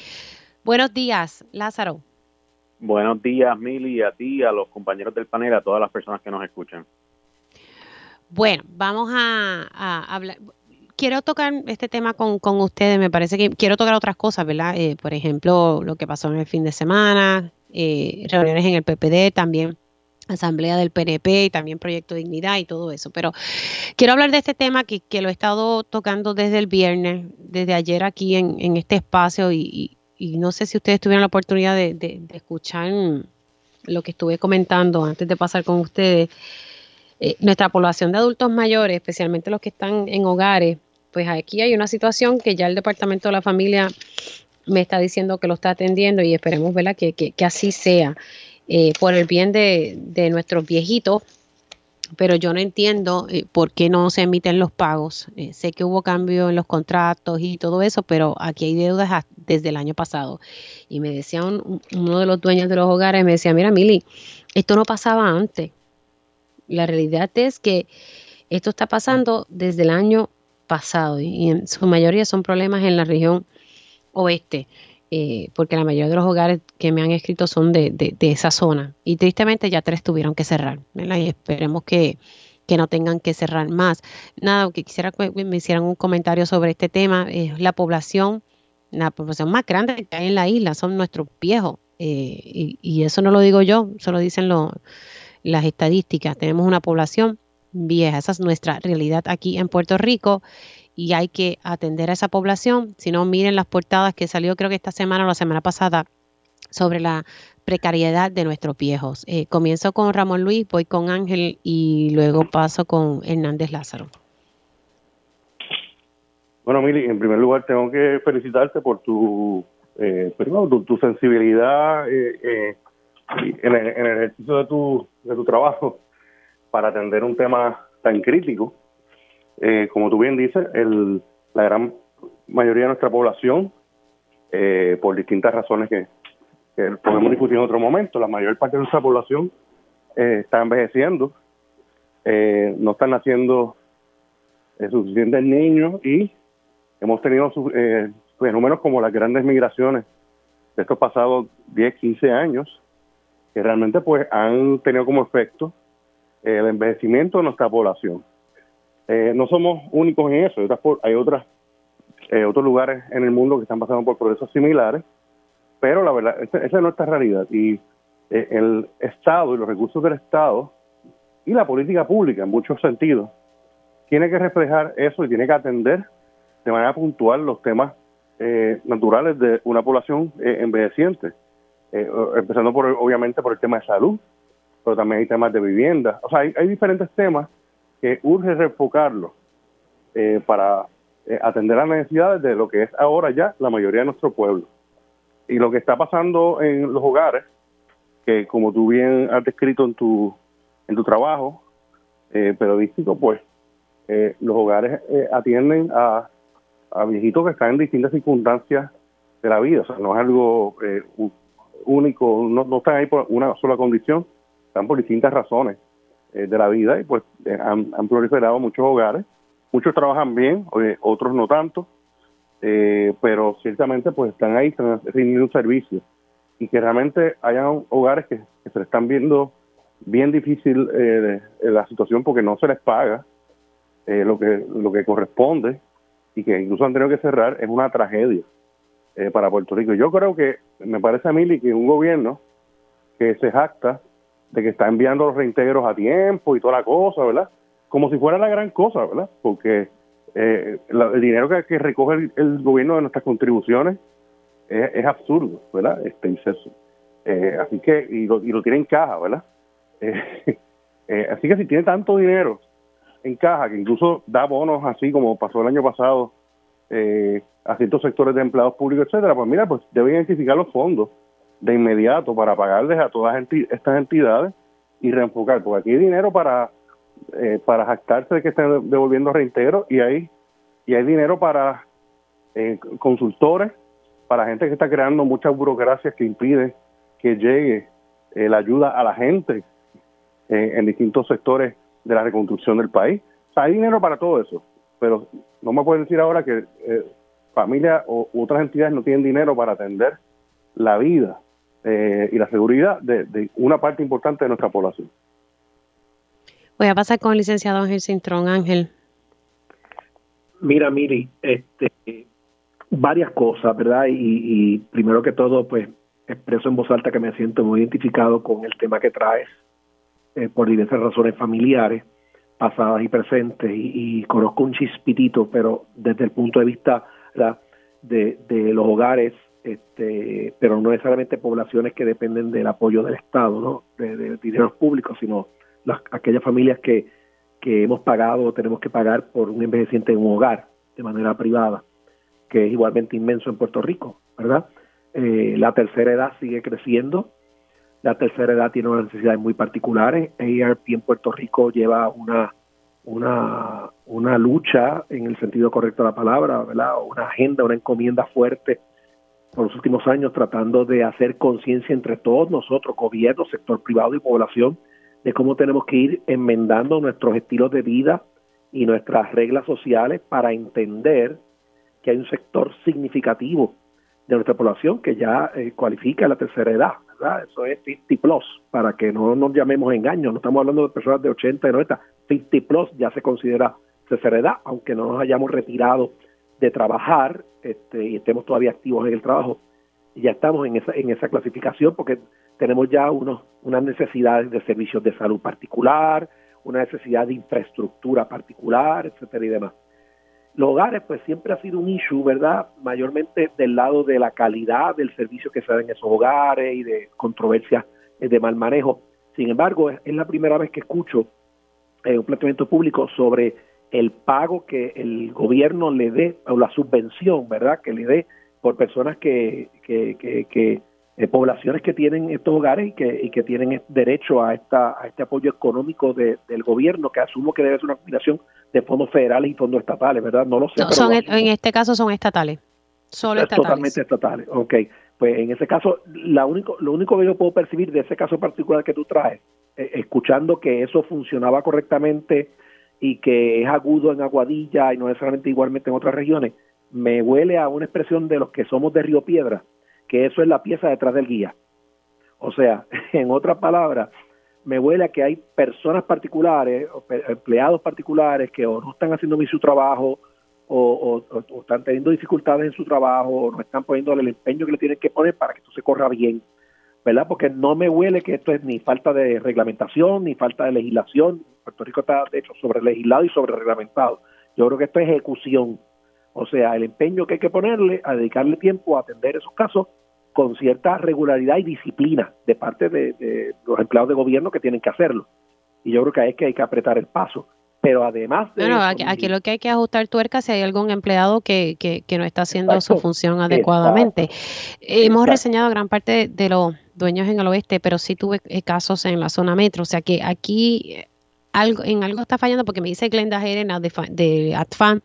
Buenos días, Lázaro.
Buenos días, Mili, a ti, a los compañeros del panel, a todas las personas que nos escuchan.
Bueno, vamos a, hablar. Quiero tocar este tema con, ustedes. Me parece que quiero tocar otras cosas, ¿verdad? Eh, por ejemplo, lo que pasó en el fin de semana, eh, reuniones en el PPD, también asamblea del PNP y también Proyecto Dignidad y todo eso. Pero quiero hablar de este tema que, lo he estado tocando desde el viernes, desde ayer aquí en, en este espacio y, y no sé si ustedes tuvieron la oportunidad de, escuchar lo que estuve comentando antes de pasar con ustedes. Eh, nuestra población de adultos mayores, especialmente los que están en hogares, pues aquí hay una situación que ya el Departamento de la Familia me está diciendo que lo está atendiendo y esperemos Que, así sea. Eh, por el bien de, nuestros viejitos, pero yo no entiendo eh, por qué no se emiten los pagos. Eh, sé que hubo cambio en los contratos y todo eso, pero aquí hay deudas desde el año pasado. Y me decía uno de los dueños de los hogares, me decía, mira, Mili, esto no pasaba antes. La realidad es que esto está pasando desde el año pasado y en su mayoría son problemas en la región oeste. Eh, porque la mayoría de los hogares que me han escrito son de, esa zona. Y tristemente ya tres tuvieron que cerrar, Y esperemos que, no tengan que cerrar más. Nada, que quisiera que me hicieran un comentario sobre este tema. es la población, la población más grande que hay en la isla son nuestros viejos. Eh, y, eso no lo digo yo, solo dicen las estadísticas. Tenemos una población vieja, esa es nuestra realidad aquí en Puerto Rico y hay que atender a esa población. Si no, miren las portadas que salió creo que esta semana o la semana pasada sobre la precariedad de nuestros viejos. Eh, comienzo con Ramón Luis, voy con Ángel y luego paso con Hernández Lázaro.
Bueno, Mili, en primer lugar tengo que felicitarte por tu, eh, tu, sensibilidad eh, eh, en, el, en, el, ejercicio de tu, de tu trabajo para atender un tema tan crítico eh, como tú bien dices, el, la gran mayoría de nuestra población, eh, por distintas razones que, podemos discutir en otro momento, la mayor parte de nuestra población eh, está envejeciendo, no están naciendo suficientes niños y hemos tenido fenómenos como las grandes migraciones de estos pasados 10, 15 años, que realmente pues han tenido como efecto el envejecimiento de nuestra población. Eh, no somos únicos en eso, hay otras, eh, otros lugares en el mundo que están pasando por procesos similares, pero la verdad, esa, es nuestra realidad. Y eh, el Estado y los recursos del Estado y la política pública en muchos sentidos tiene que reflejar eso y tiene que atender de manera puntual los temas naturales de una población envejeciente, empezando por obviamente por el tema de salud, pero también hay temas de vivienda, o sea, hay diferentes temas que urge reenfocarlo eh, para eh, atender las necesidades de lo que es ahora ya la mayoría de nuestro pueblo. Y lo que está pasando en los hogares, que como tú bien has descrito en tu, en tu trabajo eh, periodístico, pues los hogares atienden a, a viejitos que están en distintas circunstancias de la vida. O sea, no es algo único, no, no están ahí por una sola condición, están por distintas razones. Eh, de la vida y pues eh, han, proliferado muchos hogares. Muchos trabajan bien, otros no tanto, eh, pero ciertamente pues están ahí, están rindiendo un servicio y que realmente hayan hogares que, se les están viendo bien difícil la situación porque no se les paga lo que lo que corresponde y que incluso han tenido que cerrar es una tragedia para Puerto Rico. Yo creo que me parece a mí que un gobierno que se jacta de que está enviando los reintegros a tiempo y toda la cosa, ¿verdad? Como si fuera la gran cosa, ¿verdad? Porque eh, el dinero que, recoge el, gobierno de nuestras contribuciones es, absurdo, ¿verdad? Este inceso. Eh, así que, y lo, y lo tiene en caja, ¿verdad? Eh, así que si tiene tanto dinero en caja, que incluso da bonos así como pasó el año pasado a ciertos sectores de empleados públicos, etcétera, pues mira, pues debe identificar los fondos de inmediato para pagarles a todas estas entidades y reenfocar, porque aquí hay dinero para eh, para jactarse de que estén devolviendo reintegro y hay y hay dinero para eh, consultores, para gente que está creando muchas burocracias que impiden que llegue eh, la ayuda a la gente en distintos sectores de la reconstrucción del país. Hay dinero para todo eso, pero no me pueden decir ahora que familias o otras entidades no tienen dinero para atender la vida eh, y la seguridad de, una parte importante de nuestra población.
Voy a pasar con el licenciado Ángel Cintrón. Ángel.
Mira, Miri, este, varias cosas, ¿verdad? Y, primero que todo, pues expreso en voz alta que me siento muy identificado con el tema que traes eh, por diversas razones familiares, pasadas y presentes, y, conozco un chispitito, pero desde el punto de vista de, de los hogares este, pero no necesariamente poblaciones que dependen del apoyo del Estado, ¿no? de, de dineros públicos, sino las, aquellas familias que, que hemos pagado o tenemos que pagar por un envejeciente en un hogar de manera privada, que es igualmente inmenso en Puerto Rico, ¿verdad? Eh, la tercera edad sigue creciendo, la tercera edad tiene unas necesidades muy particulares. ARP en Puerto Rico lleva una, una, una lucha en el sentido correcto de la palabra, ¿verdad? Una agenda, una encomienda fuerte por los últimos años tratando de hacer conciencia entre todos nosotros, gobierno, sector privado y población, de cómo tenemos que ir enmendando nuestros estilos de vida y nuestras reglas sociales para entender que hay un sector significativo de nuestra población que ya eh, cualifica la tercera edad, ¿verdad? Eso es 50 plus, para que no nos llamemos engaños, no estamos hablando de personas de 80 y 90, 50 plus ya se considera tercera edad, aunque no nos hayamos retirado de trabajar este, y estemos todavía activos en el trabajo, ya estamos en esa, en esa clasificación porque tenemos ya unos, unas necesidades de servicios de salud particular, una necesidad de infraestructura particular, etcétera y demás. Los hogares, pues siempre ha sido un issue, ¿verdad? Mayormente del lado de la calidad del servicio que se da en esos hogares y de controversias de mal manejo. Sin embargo, es, la primera vez que escucho eh, un planteamiento público sobre el pago que el gobierno le dé, o la subvención, ¿verdad? Que le dé por personas que, que, que, que eh, poblaciones que tienen estos hogares y que, y que tienen derecho a, esta, a este apoyo económico de, del gobierno, que asumo que debe ser una combinación de fondos federales y fondos estatales, ¿verdad? No lo sé.
son, en este caso son estatales. Solo estatales.
Totalmente estatales. Ok. Pues en ese caso, la único, lo único que yo puedo percibir de ese caso particular que tú traes, eh, escuchando que eso funcionaba correctamente y que es agudo en Aguadilla y no necesariamente igualmente en otras regiones, me huele a una expresión de los que somos de Río Piedra, que eso es la pieza detrás del guía. O sea, en otras palabras, me huele a que hay personas particulares, empleados particulares que o no están haciendo bien su trabajo, o, están teniendo dificultades en su trabajo, o no están poniendo el empeño que le tienen que poner para que esto se corra bien, ¿verdad? Porque no me huele que esto es ni falta de reglamentación, ni falta de legislación. Puerto Rico está, de hecho, sobre legislado y sobre reglamentado. Yo creo que esto es ejecución. O sea, el empeño que hay que ponerle a dedicarle tiempo a atender esos casos con cierta regularidad y disciplina de parte de, los empleados de gobierno que tienen que hacerlo. Y yo creo que hay que, hay que apretar el paso. Pero además
de... Bueno, aquí, lo que hay que ajustar tuerca si hay algún empleado que, que, no está haciendo su función adecuadamente. Hemos reseñado gran parte de, los dueños en el oeste, pero sí tuve eh, casos en la zona metro. O sea que aquí eh, algo, en algo está fallando porque me dice Glenda Jerena de, de ATFAN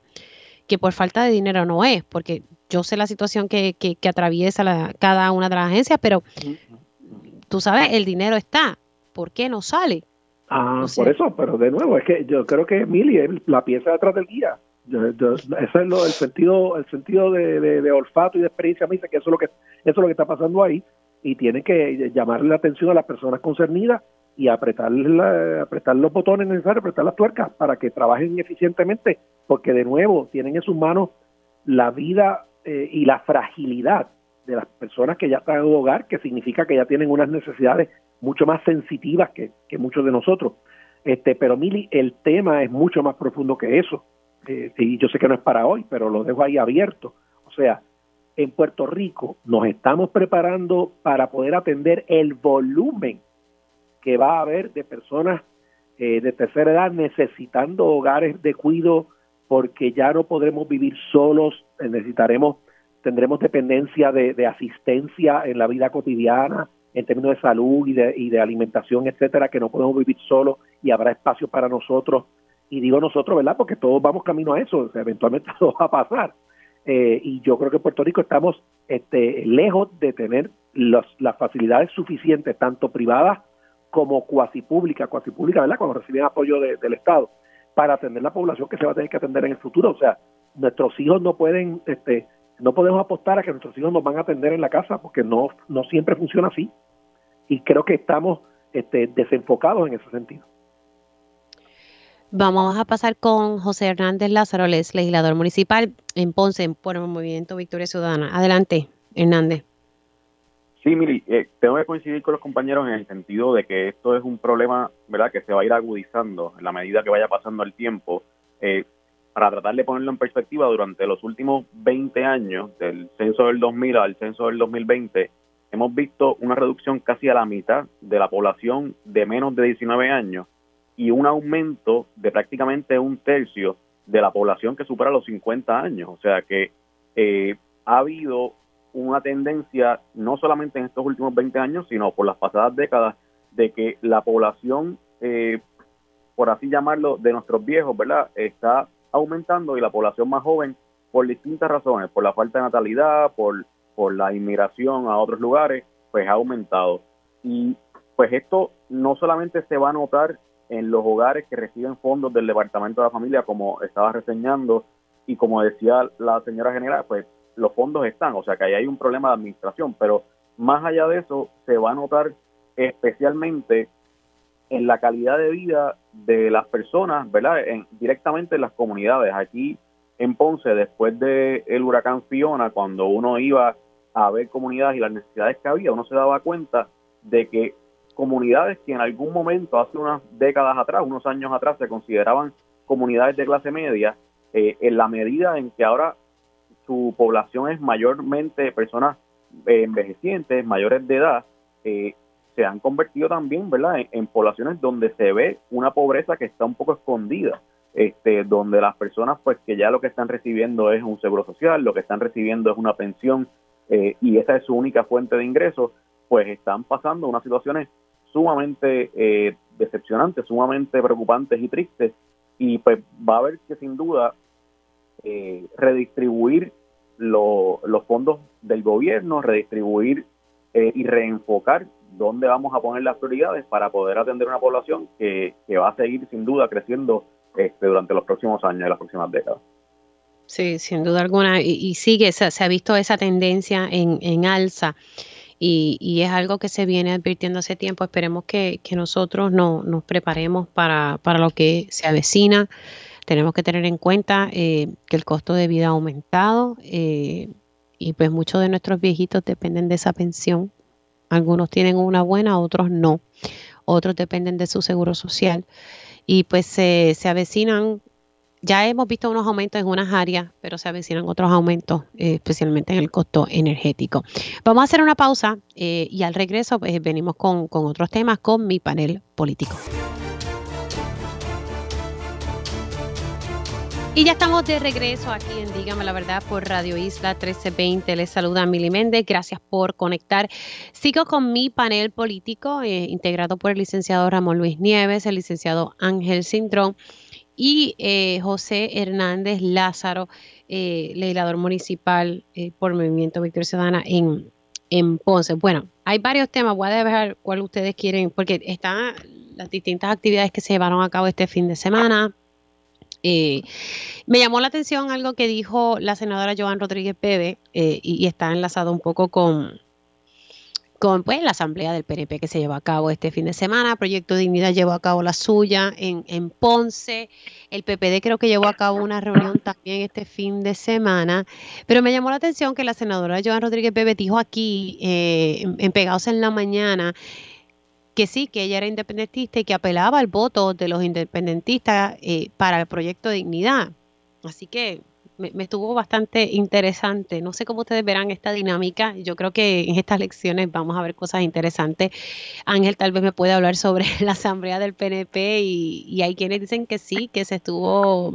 que por falta de dinero no es, porque yo sé la situación que, que, atraviesa la, cada una de las agencias, pero tú sabes, el dinero está. ¿Por qué no sale?
Ah, por eso, pero de nuevo, es que yo creo que Mili es la pieza detrás del guía. ese es lo, el sentido, el sentido de, de, olfato y de experiencia me dice que eso es lo que eso es lo que está pasando ahí y tiene que llamarle la atención a las personas concernidas y apretar, apretar los botones necesarios, apretar las tuercas para que trabajen eficientemente, porque de nuevo tienen en sus manos la vida eh, y la fragilidad de las personas que ya están en un hogar, que significa que ya tienen unas necesidades mucho más sensitivas que, muchos de nosotros. Este, pero Mili, el tema es mucho más profundo que eso. Eh, y yo sé que no es para hoy, pero lo dejo ahí abierto. O sea, en Puerto Rico nos estamos preparando para poder atender el volumen que va a haber de personas eh, de tercera edad necesitando hogares de cuidado porque ya no podremos vivir solos, eh, necesitaremos, tendremos dependencia de, asistencia en la vida cotidiana, en términos de salud y de, y de alimentación, etcétera, que no podemos vivir solos y habrá espacio para nosotros. Y digo nosotros, ¿verdad? Porque todos vamos camino a eso, eventualmente todo va a pasar. Eh, y yo creo que en Puerto Rico estamos este, lejos de tener las facilidades suficientes, tanto privadas como cuasi públicas, cuasi públicas, ¿verdad? Cuando reciben apoyo del Estado, para atender la población que se va a tener que atender en el futuro. O sea, nuestros hijos no pueden, este, no podemos apostar a que nuestros hijos nos van a atender en la casa porque no, no siempre funciona así. Y creo que estamos este, desenfocados en ese sentido.
Vamos a pasar con José Hernández Lázaro, legislador municipal en Ponce por el Movimiento Victoria Ciudadana. Adelante, Hernández.
Sí, Mili, eh, tengo que coincidir con los compañeros en el sentido de que esto es un problema, ¿verdad?, que se va a ir agudizando en la medida que vaya pasando el tiempo. Eh, para tratar de ponerlo en perspectiva, durante los últimos 20 años, del censo del 2000 al censo del 2020, hemos visto una reducción casi a la mitad de la población de menos de 19 años y un aumento de prácticamente un tercio de la población que supera los 50 años. O sea que eh, ha habido una tendencia, no solamente en estos últimos 20 años, sino por las pasadas décadas, de que la población, eh, por así llamarlo, de nuestros viejos, ¿verdad?, está aumentando y la población más joven, por distintas razones, por la falta de natalidad, por, por la inmigración a otros lugares, pues ha aumentado. Y pues esto no solamente se va a notar en los hogares que reciben fondos del Departamento de la Familia, como estaba reseñando, y como decía la señora general, pues los fondos están, o sea que ahí hay un problema de administración, pero más allá de eso, se va a notar especialmente en la calidad de vida de las personas, ¿verdad? En, directamente en las comunidades. Aquí en Ponce, después del el huracán Fiona, cuando uno iba a ver comunidades y las necesidades que había, uno se daba cuenta de que comunidades que en algún momento, hace unas décadas atrás, unos años atrás, se consideraban comunidades de clase media, eh, en la medida en que ahora su población es mayormente personas eh, envejecientes, mayores de edad, eh, se han convertido también, ¿verdad?, en, poblaciones donde se ve una pobreza que está un poco escondida, este, donde las personas, pues, que ya lo que están recibiendo es un seguro social, lo que están recibiendo es una pensión y esa es su única fuente de ingresos, pues están pasando unas situaciones sumamente eh, decepcionantes, sumamente preocupantes y tristes. Y pues va a haber que sin duda eh, redistribuir los fondos del gobierno, redistribuir eh, y reenfocar dónde vamos a poner las prioridades para poder atender una población que, va a seguir sin duda creciendo este, durante los próximos años y las próximas décadas.
Sí, sin duda alguna. Y, sigue, se, se, ha visto esa tendencia en, en alza y, es algo que se viene advirtiendo hace tiempo. Esperemos que, nosotros no, nos preparemos para, lo que se avecina. Tenemos que tener en cuenta eh, que el costo de vida ha aumentado eh, y pues muchos de nuestros viejitos dependen de esa pensión. Algunos tienen una buena, otros no. Otros dependen de su seguro social y pues se avecinan ya hemos visto unos aumentos en unas áreas, pero se avecinan otros aumentos, eh, especialmente en el costo energético. Vamos a hacer una pausa eh, y al regreso pues, venimos con, otros temas con mi panel político. Y ya estamos de regreso aquí en Dígame la Verdad por Radio Isla 1320. Les saluda Mili Méndez. Gracias por conectar. Sigo con mi panel político eh, integrado por el licenciado Ramón Luis Nieves, el licenciado Ángel Cintrón y eh, José Hernández Lázaro, eh, legislador municipal eh, por Movimiento Victoria Ciudadana en, en Ponce. Bueno, hay varios temas, voy a ver cuál ustedes quieren, porque están las distintas actividades que se llevaron a cabo este fin de semana. me llamó la atención algo que dijo la senadora Joan Rodríguez Pebe y está enlazado un poco con, con pues, la asamblea del PNP que se llevó a cabo este fin de semana. Proyecto Dignidad llevó a cabo la suya en, en, Ponce. El PPD creo que llevó a cabo una reunión también este fin de semana. Pero me llamó la atención que la senadora Joan Rodríguez Bebe dijo aquí, eh, en, Pegados en la Mañana, que sí, que ella era independentista y que apelaba al voto de los independentistas eh, para el proyecto Dignidad. Así que me, estuvo bastante interesante. No sé cómo ustedes verán esta dinámica. Yo creo que en estas lecciones vamos a ver cosas interesantes. Ángel tal vez me puede hablar sobre la asamblea del PNP y, hay quienes dicen que sí, que se estuvo,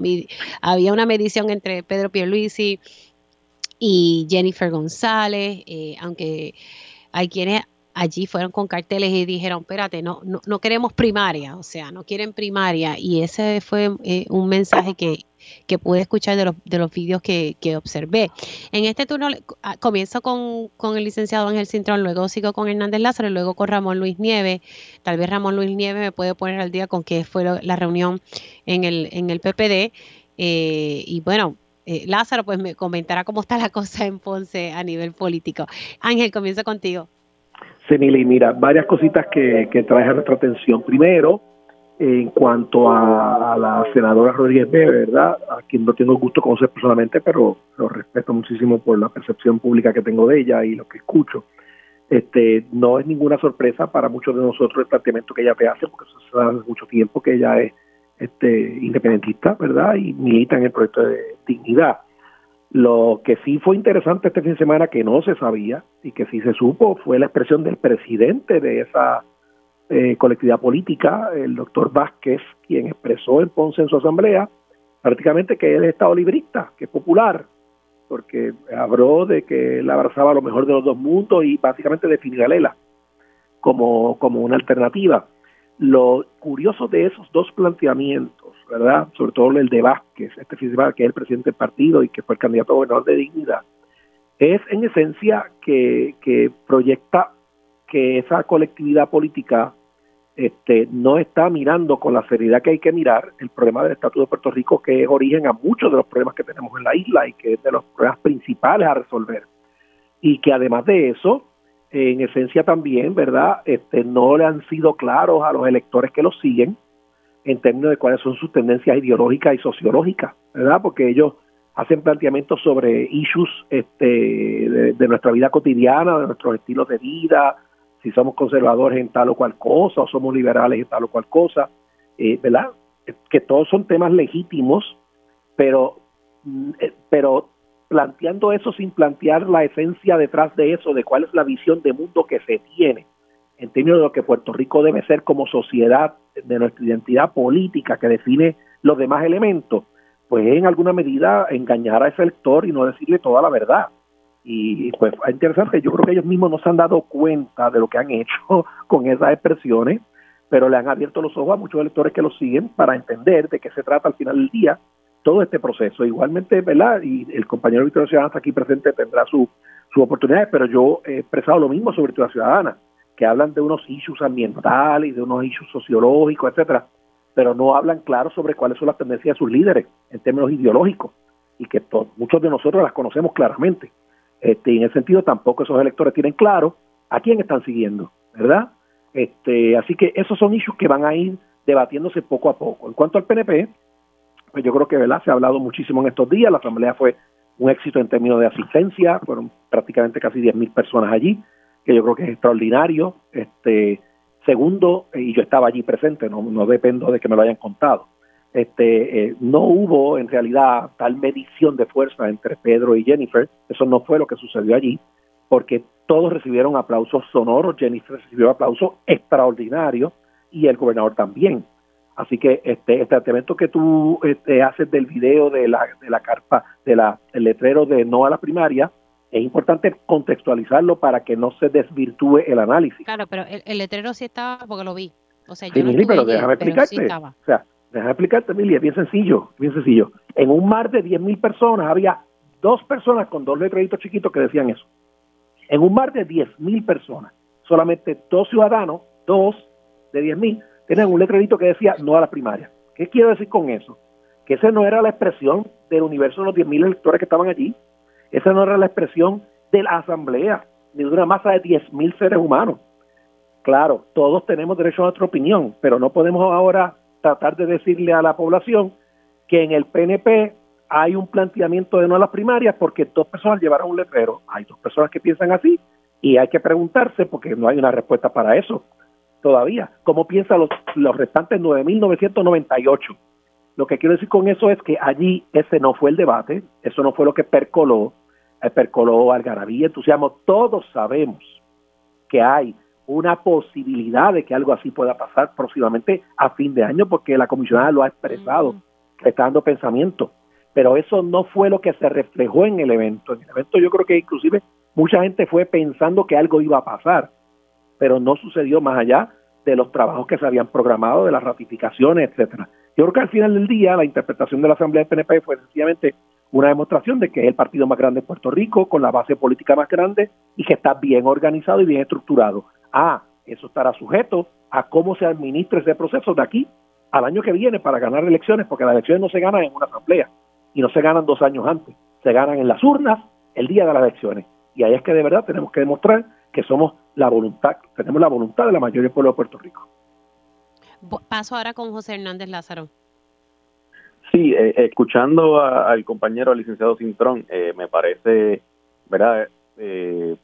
había una medición entre Pedro Pierluisi y Jennifer González, eh, aunque hay quienes allí fueron con carteles y dijeron, espérate, no, no, no queremos primaria, o sea, no quieren primaria. Y ese fue eh, un mensaje que que pude escuchar de los, de los vídeos que, observé. En este turno ah, comienzo con, el licenciado Ángel Cintrón, luego sigo con Hernández Lázaro y luego con Ramón Luis Nieves. Tal vez Ramón Luis Nieves me puede poner al día con qué fue la reunión en el, en el PPD. Eh, y bueno, eh, Lázaro pues me comentará cómo está la cosa en Ponce a nivel político. Ángel, comienzo contigo.
Sí, Mili, mira, varias cositas que, que a nuestra atención. Primero, en cuanto a, la senadora Rodríguez B, ¿verdad? A quien no tengo gusto conocer personalmente, pero lo respeto muchísimo por la percepción pública que tengo de ella y lo que escucho. Este, no es ninguna sorpresa para muchos de nosotros el planteamiento que ella hace, porque eso hace mucho tiempo que ella es este, independentista, ¿verdad? Y milita en el proyecto de dignidad. Lo que sí fue interesante este fin de semana, que no se sabía y que sí se supo, fue la expresión del presidente de esa eh, colectividad política, el doctor Vázquez, quien expresó en Ponce en su asamblea prácticamente que él es estado librista, que es popular, porque habló de que él abrazaba lo mejor de los dos mundos y básicamente definió a Lela como, como una alternativa. Lo curioso de esos dos planteamientos, ¿verdad? Sobre todo el de Vázquez, este festival que es el presidente del partido y que fue el candidato a gobernador de dignidad, es en esencia que, proyecta que esa colectividad política este, no está mirando con la seriedad que hay que mirar el problema del estatus de Puerto Rico, que es origen a muchos de los problemas que tenemos en la isla y que es de los problemas principales a resolver. Y que además de eso, en esencia también, ¿verdad? Este, no le han sido claros a los electores que los siguen en términos de cuáles son sus tendencias ideológicas y sociológicas, ¿verdad? Porque ellos hacen planteamientos sobre issues este, de, nuestra vida cotidiana, de nuestros estilos de vida, si somos conservadores en tal o cual cosa o somos liberales en tal o cual cosa, eh, ¿verdad? Que todos son temas legítimos, pero, mm, eh, pero planteando eso sin plantear la esencia detrás de eso, de cuál es la visión de mundo que se tiene en términos de lo que Puerto Rico debe ser como sociedad, de nuestra identidad política que define los demás elementos, pues en alguna medida engañar a ese elector y no decirle toda la verdad. Y pues es interesante, yo creo que ellos mismos no se han dado cuenta de lo que han hecho con esas expresiones, pero le han abierto los ojos a muchos electores que lo siguen para entender de qué se trata al final del día todo este proceso. Igualmente, ¿verdad? Y el compañero Victoria Ciudadana está aquí presente, tendrá su, su oportunidad, pero yo he expresado lo mismo sobre Victoria Ciudadana, que hablan de unos issues ambientales, de unos issues sociológicos, etcétera, pero no hablan claro sobre cuáles son las tendencias de sus líderes en términos ideológicos y que muchos de nosotros las conocemos claramente. Este, y en ese sentido tampoco esos electores tienen claro a quién están siguiendo, ¿verdad? Este, así que esos son issues que van a ir debatiéndose poco a poco. En cuanto al PNP, pues yo creo que ¿verdad? se ha hablado muchísimo en estos días, la asamblea fue un éxito en términos de asistencia, fueron prácticamente casi 10.000 personas allí, que yo creo que es extraordinario. Este, segundo, y yo estaba allí presente, no, no dependo de que me lo hayan contado este, eh, no hubo en realidad tal medición de fuerza entre Pedro y Jennifer, eso no fue lo que sucedió allí, porque todos recibieron aplausos sonoros, Jennifer recibió aplausos extraordinarios y el gobernador también. Así que este el tratamiento que tú este, haces del video de la, de la carpa, de la, el letrero de no a la primaria, es importante contextualizarlo para que no se desvirtúe el análisis.
Claro, pero el, letrero sí estaba porque lo vi. O sea,
yo no pero déjame explicarte. o sea, Déjame explicarte, Emilia, bien sencillo, bien sencillo. En un mar de 10.000 personas había dos personas con dos letreritos chiquitos que decían eso. En un mar de 10.000 personas, solamente dos ciudadanos, dos de 10.000, tenían un letrerito que decía no a la primaria. ¿Qué quiero decir con eso? Que esa no era la expresión del universo de los 10.000 electores que estaban allí. Esa no era la expresión de la asamblea, ni de una masa de 10.000 seres humanos. Claro, todos tenemos derecho a nuestra opinión, pero no podemos ahora tratar de decirle a la población que en el PNP hay un planteamiento de no a las primarias porque dos personas llevaron un letrero. Hay dos personas que piensan así y hay que preguntarse porque no hay una respuesta para eso todavía. ¿Cómo piensan los, los restantes 9.998? Lo que quiero decir con eso es que allí ese no fue el debate, eso no fue lo que percoló, percoló algarabía, entusiasmo. Todos sabemos que hay una posibilidad de que algo así pueda pasar próximamente a fin de año, porque la comisionada lo ha expresado, que está dando pensamiento. Pero eso no fue lo que se reflejó en el evento. En el evento yo creo que inclusive mucha gente fue pensando que algo iba a pasar, pero no sucedió más allá de los trabajos que se habían programado, de las ratificaciones, etcétera. Yo creo que al final del día la interpretación de la Asamblea del PNP fue sencillamente una demostración de que es el partido más grande de Puerto Rico, con la base política más grande y que está bien organizado y bien estructurado. Ah, eso estará sujeto a cómo se administra ese proceso de aquí al año que viene para ganar elecciones, porque las elecciones no se ganan en una asamblea y no se ganan dos años antes, se ganan en las urnas el día de las elecciones. Y ahí es que de verdad tenemos que demostrar que somos la voluntad, tenemos la voluntad de la mayoría del pueblo de Puerto Rico.
Paso ahora con José Hernández Lázaro.
Sí, eh, escuchando al compañero, al licenciado Cintrón, eh, me parece, ¿verdad? Eh,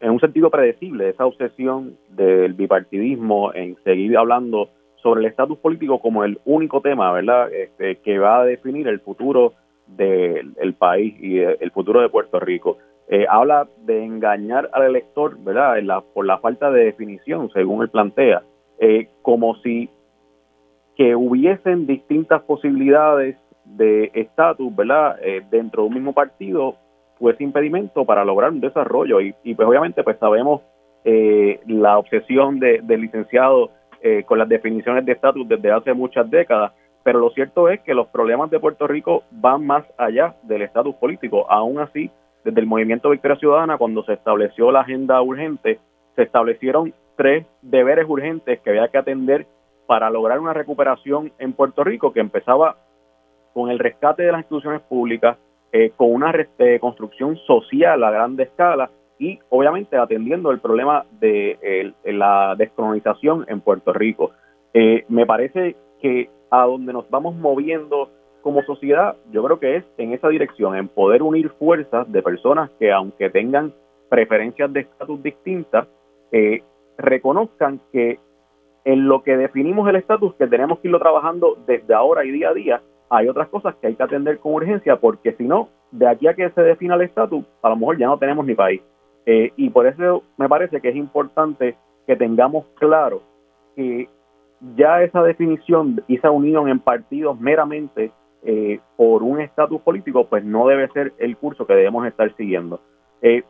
en un sentido predecible esa obsesión del bipartidismo en seguir hablando sobre el estatus político como el único tema, ¿verdad?, este, que va a definir el futuro del país y el futuro de Puerto Rico. Eh, habla de engañar al elector, ¿verdad?, por la falta de definición, según él plantea, eh, como si que hubiesen distintas posibilidades de estatus, ¿verdad?, eh, dentro de un mismo partido fuese impedimento para lograr un desarrollo. Y, y pues obviamente pues sabemos eh, la obsesión de, del licenciado eh, con las definiciones de estatus desde hace muchas décadas, pero lo cierto es que los problemas de Puerto Rico van más allá del estatus político. Aún así, desde el movimiento Victoria Ciudadana, cuando se estableció la agenda urgente, se establecieron tres deberes urgentes que había que atender para lograr una recuperación en Puerto Rico que empezaba con el rescate de las instituciones públicas, eh, con una construcción social a grande escala y obviamente atendiendo el problema de la descolonización en Puerto Rico. Eh, me parece que a donde nos vamos moviendo como sociedad, yo creo que es en esa dirección, en poder unir fuerzas de personas que aunque tengan preferencias de estatus distintas, eh, reconozcan que en lo que definimos el estatus, que tenemos que irlo trabajando desde ahora y día a día, hay otras cosas que hay que atender con urgencia, porque si no, de aquí a que se defina el estatus, a lo mejor ya no tenemos ni país. Eh, y por eso me parece que es importante que tengamos claro que ya esa definición, esa unión en partidos meramente eh, por un estatus político, pues no debe ser el curso que debemos estar siguiendo. Eh,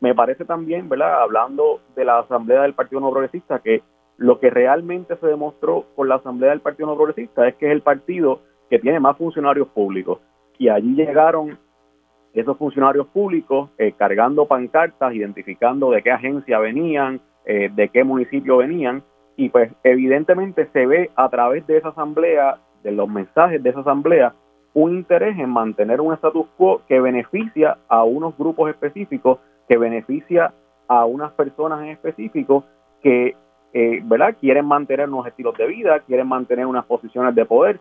me parece también, ¿verdad? Hablando de la Asamblea del Partido No Progresista, que lo que realmente se demostró con la Asamblea del Partido No Progresista es que es el partido que tiene más funcionarios públicos. Y allí llegaron esos funcionarios públicos eh, cargando pancartas, identificando de qué agencia venían, eh, de qué municipio venían, y pues evidentemente se ve a través de esa asamblea, de los mensajes de esa asamblea, un interés en mantener un status quo que beneficia a unos grupos específicos, que beneficia a unas personas en específico que eh, ¿verdad? quieren mantener unos estilos de vida, quieren mantener unas posiciones de poder,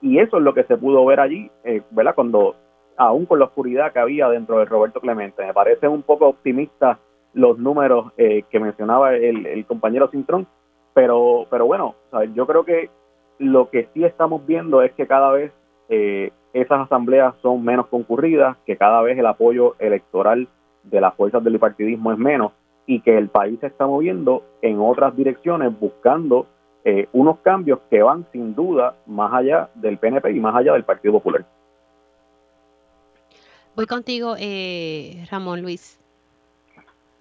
y eso es lo que se pudo ver allí, ¿verdad? cuando aún con la oscuridad que había dentro de Roberto Clemente. Me parece un poco optimista los números eh, que mencionaba el, compañero Cintrón, pero, pero bueno, yo creo que lo que sí estamos viendo es que cada vez eh, esas asambleas son menos concurridas, que cada vez el apoyo electoral de las fuerzas del bipartidismo es menos y que el país se está moviendo en otras direcciones buscando eh, unos cambios que van sin duda más allá del PNP y más allá del Partido Popular.
Voy contigo, eh, Ramón Luis.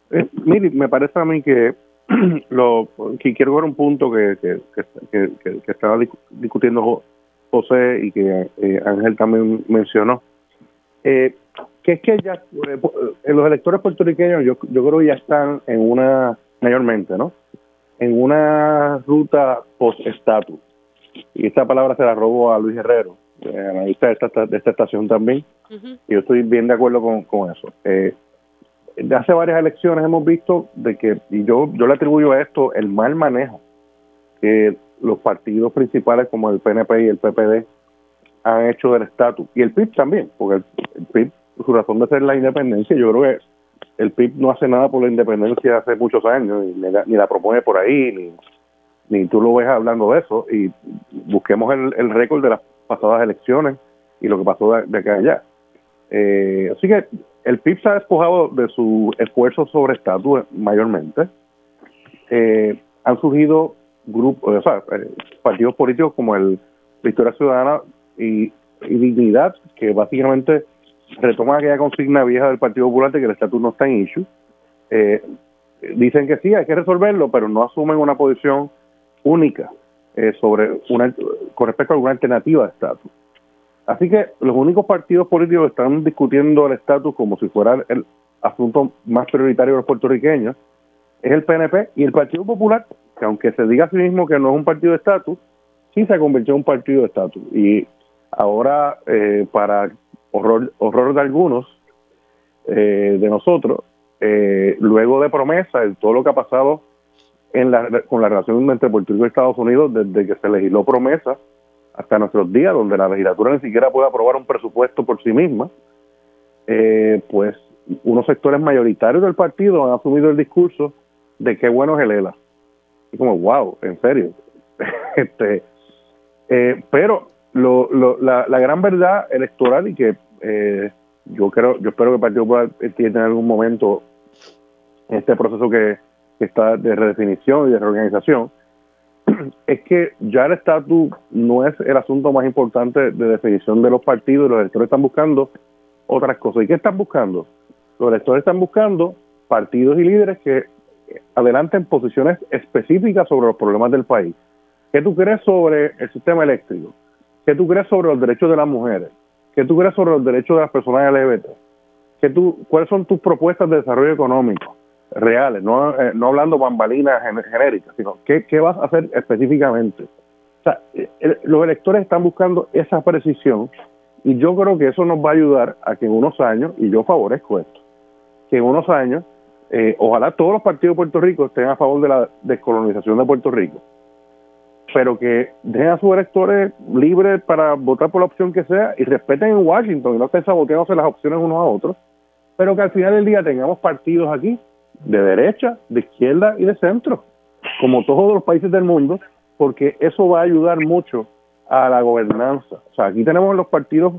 Eh, mire, me parece a mí que lo que quiero ver un punto que, que, estaba discutiendo José y que eh, Ángel también mencionó, eh, que es que ya eh, los electores puertorriqueños yo, yo creo que ya están en una, mayormente, ¿no? En una ruta post-estatus. Y esta palabra se la robo a Luis Herrero, analista de esta, de esta estación también, y yo estoy bien de acuerdo con, con eso. Eh, de hace varias elecciones hemos visto de que, y yo, yo le atribuyo a esto el mal manejo que los partidos principales como el PNP y el PPD han hecho del estatus, y el PIB también, porque el, PIB, su razón de ser la independencia, yo creo que el PIB no hace nada por la independencia hace muchos años, ni, la, ni propone por ahí, ni, ni tú lo ves hablando de eso, y busquemos el, el récord de las pasadas elecciones y lo que pasó de, acá allá. Eh, así que el PIB se ha despojado de su esfuerzo sobre estatus mayormente. Eh, han surgido grupos, o sea, eh, partidos políticos como el Victoria Ciudadana y, Dignidad, que básicamente retoman aquella consigna vieja del Partido Popular de que el estatus no está en issue. dicen que sí, hay que resolverlo, pero no asumen una posición única sobre una, con respecto a alguna alternativa de estatus. Así que los únicos partidos políticos que están discutiendo el estatus como si fuera el asunto más prioritario de los puertorriqueños es el PNP y el Partido Popular, que aunque se diga a sí mismo que no es un partido de estatus, sí se convirtió en un partido de estatus. Y ahora, eh, para horror, horror de algunos eh, de nosotros, eh, luego de promesa, de todo lo que ha pasado en la, con la relación entre Puerto Rico y Estados Unidos desde que se legisló promesa, hasta nuestros días, donde la legislatura ni siquiera puede aprobar un presupuesto por sí misma, eh, pues unos sectores mayoritarios del partido han asumido el discurso de qué bueno es el ELA. Y como, wow, en serio. este eh, Pero lo, lo, la, gran verdad electoral y que eh, yo creo, yo espero que el Partido Popular entienda en algún momento este proceso que, que está de redefinición y de reorganización, es que ya el estatus no es el asunto más importante de definición de los partidos y los electores están buscando otras cosas. ¿Y qué están buscando? Los electores están buscando partidos y líderes que adelanten posiciones específicas sobre los problemas del país. ¿Qué tú crees sobre el sistema eléctrico? ¿Qué tú crees sobre los derechos de las mujeres? ¿Qué tú crees sobre los derechos de las personas LGBT? ¿Qué tú, ¿Cuáles son tus propuestas de desarrollo económico reales? No, eh, no hablando bambalinas genéricas, sino ¿qué, ¿qué, vas a hacer específicamente? O sea, eh, los electores están buscando esa precisión y yo creo que eso nos va a ayudar a que en unos años, y yo favorezco esto, que en unos años, eh, ojalá todos los partidos de Puerto Rico estén a favor de la descolonización de Puerto Rico, pero que dejen a sus electores libres para votar por la opción que sea y respeten en Washington y no estén saboteándose las opciones unos a otros, pero que al final del día tengamos partidos aquí de derecha, de izquierda y de centro, como todos los países del mundo, porque eso va a ayudar mucho a la gobernanza. O sea, aquí tenemos los partidos,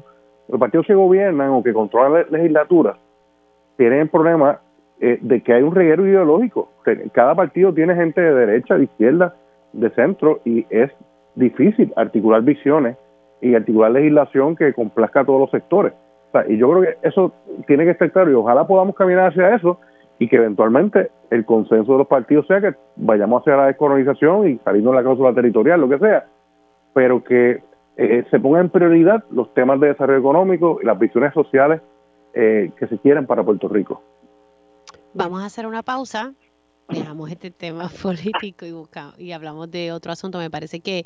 los partidos que gobiernan o que controlan la legislatura, tienen el problema eh, de que hay un reguero ideológico. Cada partido tiene gente de derecha, de izquierda, de centro y es difícil articular visiones y articular legislación que complazca a todos los sectores. y yo creo que eso tiene que estar claro y ojalá podamos caminar hacia eso y que eventualmente el consenso de los partidos sea que vayamos hacia la descolonización y saliendo de la cláusula territorial, lo que sea, pero que eh, se pongan en prioridad los temas de desarrollo económico y las visiones sociales eh, que se quieren para Puerto Rico.
Vamos a hacer una pausa dejamos este tema político y buscamos y hablamos de otro asunto. Me parece que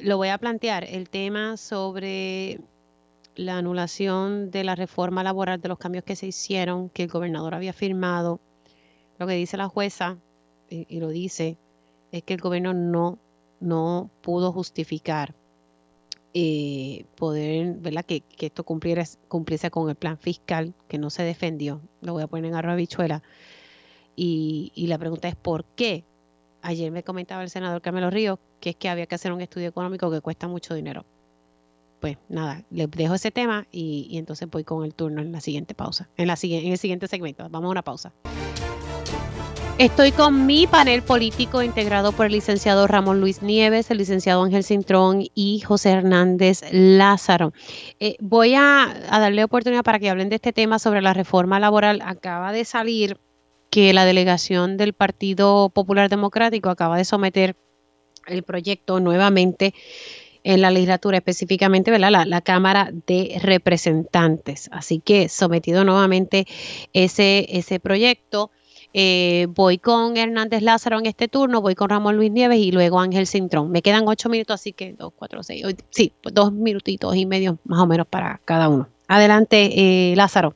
lo voy a plantear, el tema sobre la anulación de la reforma laboral, de los cambios que se hicieron, que el gobernador había firmado. Lo que dice la jueza, y, lo dice, es que el gobierno no, no pudo justificar eh, poder, ¿verdad? Que, que esto cumpliera, cumpliese con el plan fiscal, que no se defendió. Lo voy a poner en arroba bichuela y, la pregunta es ¿por qué? Ayer me comentaba el senador Carmelo Ríos que es que había que hacer un estudio económico que cuesta mucho dinero. Pues nada, les dejo ese tema y, entonces voy con el turno en la siguiente pausa, en, la, en el siguiente segmento. Vamos a una pausa. Estoy con mi panel político integrado por el licenciado Ramón Luis Nieves, el licenciado Ángel Cintrón y José Hernández Lázaro. Eh, voy a, a, darle oportunidad para que hablen de este tema sobre la reforma laboral. Acaba de salir que la delegación del Partido Popular Democrático acaba de someter el proyecto nuevamente en la legislatura, específicamente La, la, Cámara de Representantes. Así que sometido nuevamente ese, ese proyecto. Eh, voy con Hernández Lázaro en este turno, voy con Ramón Luis Nieves y luego Ángel Cintrón. Me quedan ocho minutos, así que dos, cuatro, seis, sí, dos minutitos y medio más o menos para cada uno. Adelante, eh, Lázaro.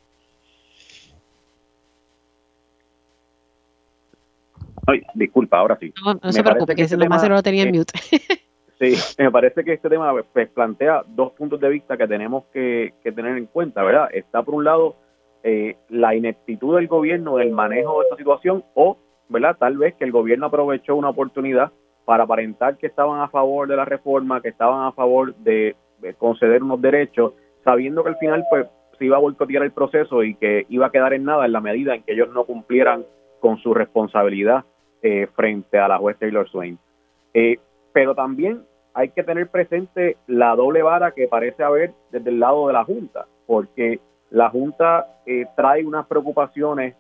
Ay, disculpa, ahora sí.
No, se preocupe, que, este lo más lo tenía en mute.
sí, me parece que este tema pues, plantea dos puntos de vista que tenemos que, tener en cuenta, ¿verdad? Está por un lado eh, la ineptitud del gobierno del manejo de esta situación o, ¿verdad? Tal vez que el gobierno aprovechó una oportunidad para aparentar que estaban a favor de la reforma, que estaban a favor de, de conceder unos derechos, sabiendo que al final pues se iba a boicotear el proceso y que iba a quedar en nada en la medida en que ellos no cumplieran con su responsabilidad eh, frente a la juez Taylor Swain. Eh, pero también hay que tener presente la doble vara que parece haber desde el lado de la Junta, porque la Junta eh, trae unas preocupaciones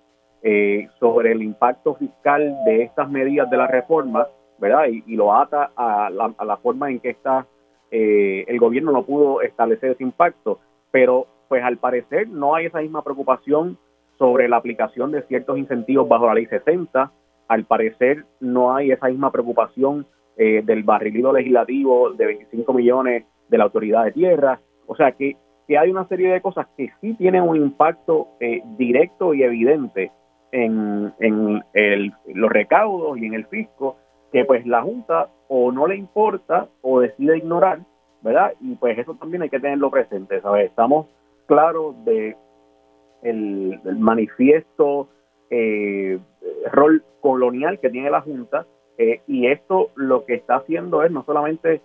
sobre el impacto fiscal de estas medidas de la reforma, ¿verdad? Y, lo ata a la, forma en que está el gobierno no pudo establecer ese impacto, pero pues al parecer no hay esa misma preocupación sobre la aplicación de ciertos incentivos bajo la ley 60, al parecer no hay esa misma preocupación eh, del barrilito legislativo de 25 millones de la autoridad de tierra. O sea que, que hay una serie de cosas que sí tienen un impacto eh, directo y evidente en, en el, los recaudos y en el fisco que pues la Junta o no le importa o decide ignorar, ¿verdad? Y pues eso también hay que tenerlo presente, ¿sabes? Estamos claros de el, el manifiesto eh, rol colonial que tiene la Junta eh, y esto lo que está haciendo es no solamente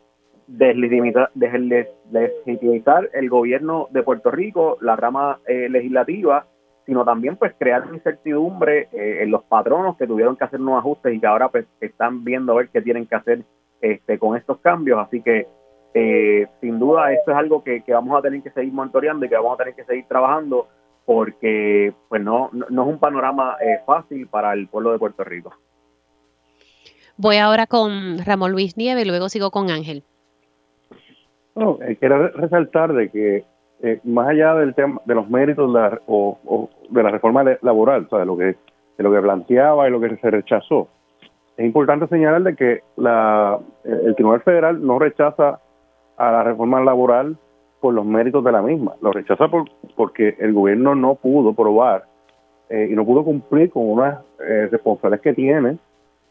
deslegitimizar, el gobierno de Puerto Rico, la rama eh, legislativa, sino también pues crear incertidumbre eh, en los patronos que tuvieron que hacer unos ajustes y que ahora pues están viendo a ver qué tienen que hacer este con estos cambios, así que eh, sin duda esto es algo que, vamos a tener que seguir monitoreando y que vamos a tener que seguir trabajando porque pues no, no, es un panorama eh, fácil para el pueblo de Puerto Rico.
Voy ahora con Ramón Luis Nieve y luego sigo con Ángel.
No, eh, quiero resaltar de que más allá del tema de los méritos de la, o, de la reforma laboral, o de lo que de lo que planteaba y lo que se rechazó, es importante señalar de que la, el Tribunal Federal no rechaza a la reforma laboral por los méritos de la misma, lo rechaza por, porque el gobierno no pudo probar eh, y no pudo cumplir con unas eh, responsabilidades que tiene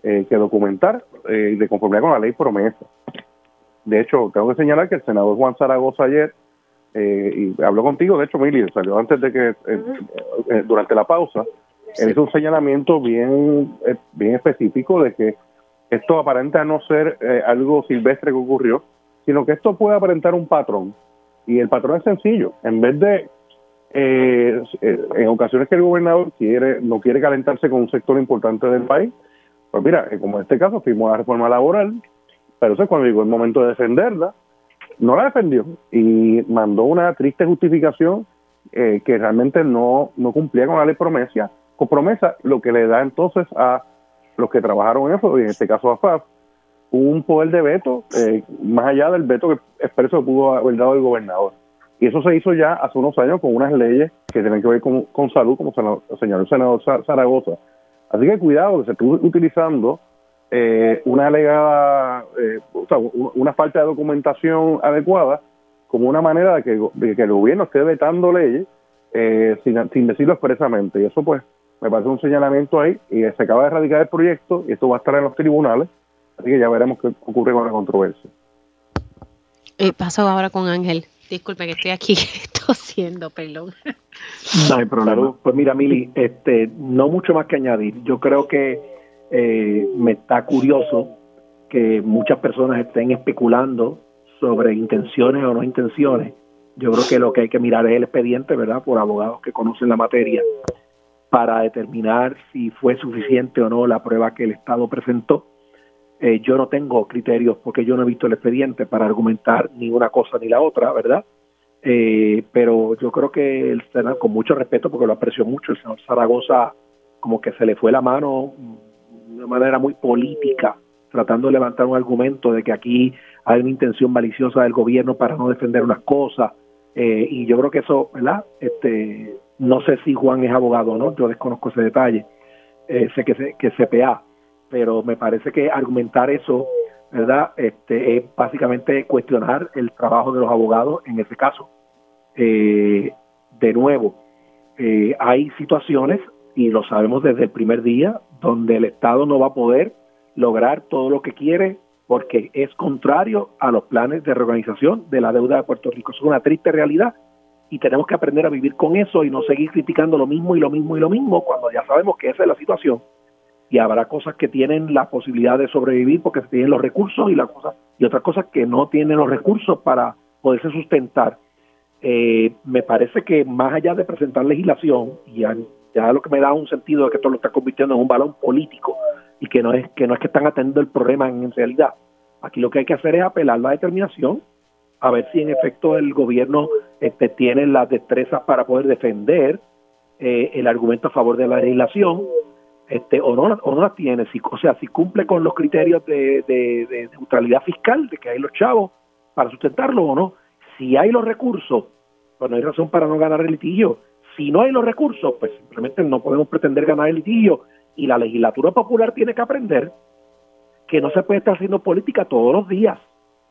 eh, que documentar eh, de conformidad con la ley promesa. De hecho, tengo que señalar que el senador Juan Zaragoza ayer, y habló contigo, de hecho, Mili, salió antes de que, durante la pausa, él hizo un señalamiento bien, bien específico de que esto aparenta no ser algo silvestre que ocurrió, sino que esto puede aparentar un patrón. Y el patrón es sencillo. En vez de, eh, eh, en ocasiones que el gobernador quiere no quiere calentarse con un sector importante del país, pues mira, eh, como en este caso firmó la reforma laboral, pero eso cuando llegó el momento de defenderla, no la defendió y mandó una triste justificación que realmente no, no cumplía con la ley promesa, con promesa, lo que le da entonces a los que trabajaron en eso, y en este caso a FAF, un poder de veto eh, más allá del veto que expreso pudo haber dado el gobernador. Y eso se hizo ya hace unos años con unas leyes que tienen que ver con, salud, como señaló el senador Zaragoza. Así que cuidado, que se estuvo utilizando eh, una alegada, eh, o sea, una falta de documentación adecuada como una manera de que, que el gobierno esté vetando leyes sin, sin decirlo expresamente. Y eso pues me parece un señalamiento ahí y se acaba de erradicar el proyecto y esto va a estar en los tribunales Así que ya veremos qué ocurre con la controversia.
Eh, paso ahora con Ángel. Disculpe que estoy aquí tosiendo, perdón.
No hay problema. Pues mira, Mili, este, no mucho más que añadir. Yo creo que eh, me está curioso que muchas personas estén especulando sobre intenciones o no intenciones. Yo creo que lo que hay que mirar es el expediente, ¿verdad? Por abogados que conocen la materia para determinar si fue suficiente o no la prueba que el Estado presentó eh, yo no tengo criterios porque yo no he visto el expediente para argumentar ni una cosa ni la otra, ¿verdad? Eh, pero yo creo que el Senado, con mucho respeto, porque lo aprecio mucho, el señor Zaragoza como que se le fue la mano de una manera muy política, tratando de levantar un argumento de que aquí hay una intención maliciosa del gobierno para no defender unas cosas. Eh, y yo creo que eso, ¿verdad? Este, no sé si Juan es abogado o no, yo desconozco ese detalle. sé que, que CPA, pero me parece que argumentar eso, ¿verdad? Este, es básicamente cuestionar el trabajo de los abogados en ese caso. Eh, de nuevo, eh, hay situaciones, y lo sabemos desde el primer día, donde el Estado no va a poder lograr todo lo que quiere porque es contrario a los planes de reorganización de la deuda de Puerto Rico. es una triste realidad y tenemos que aprender a vivir con eso y no seguir criticando lo mismo y lo mismo y lo mismo cuando ya sabemos que esa es la situación y habrá cosas que tienen la posibilidad de sobrevivir porque tienen los recursos y la cosa, y otras cosas que no tienen los recursos para poderse sustentar. Eh, me parece que más allá de presentar legislación, y ya, ya, lo que me da un sentido de que esto lo está convirtiendo en un balón político y que no es que no es que están atendiendo el problema en realidad. Aquí lo que hay que hacer es apelar la determinación, a ver si en efecto el gobierno este, tiene las destrezas para poder defender eh, el argumento a favor de la legislación este, o, no, o no las tiene, si, o sea, si cumple con los criterios de, de, neutralidad fiscal, de que hay los chavos para sustentarlo o no. Si hay los recursos, pues no hay razón para no ganar el litigio. Si no hay los recursos, pues simplemente no podemos pretender ganar el litigio. Y la legislatura popular tiene que aprender que no se puede estar haciendo política todos los días,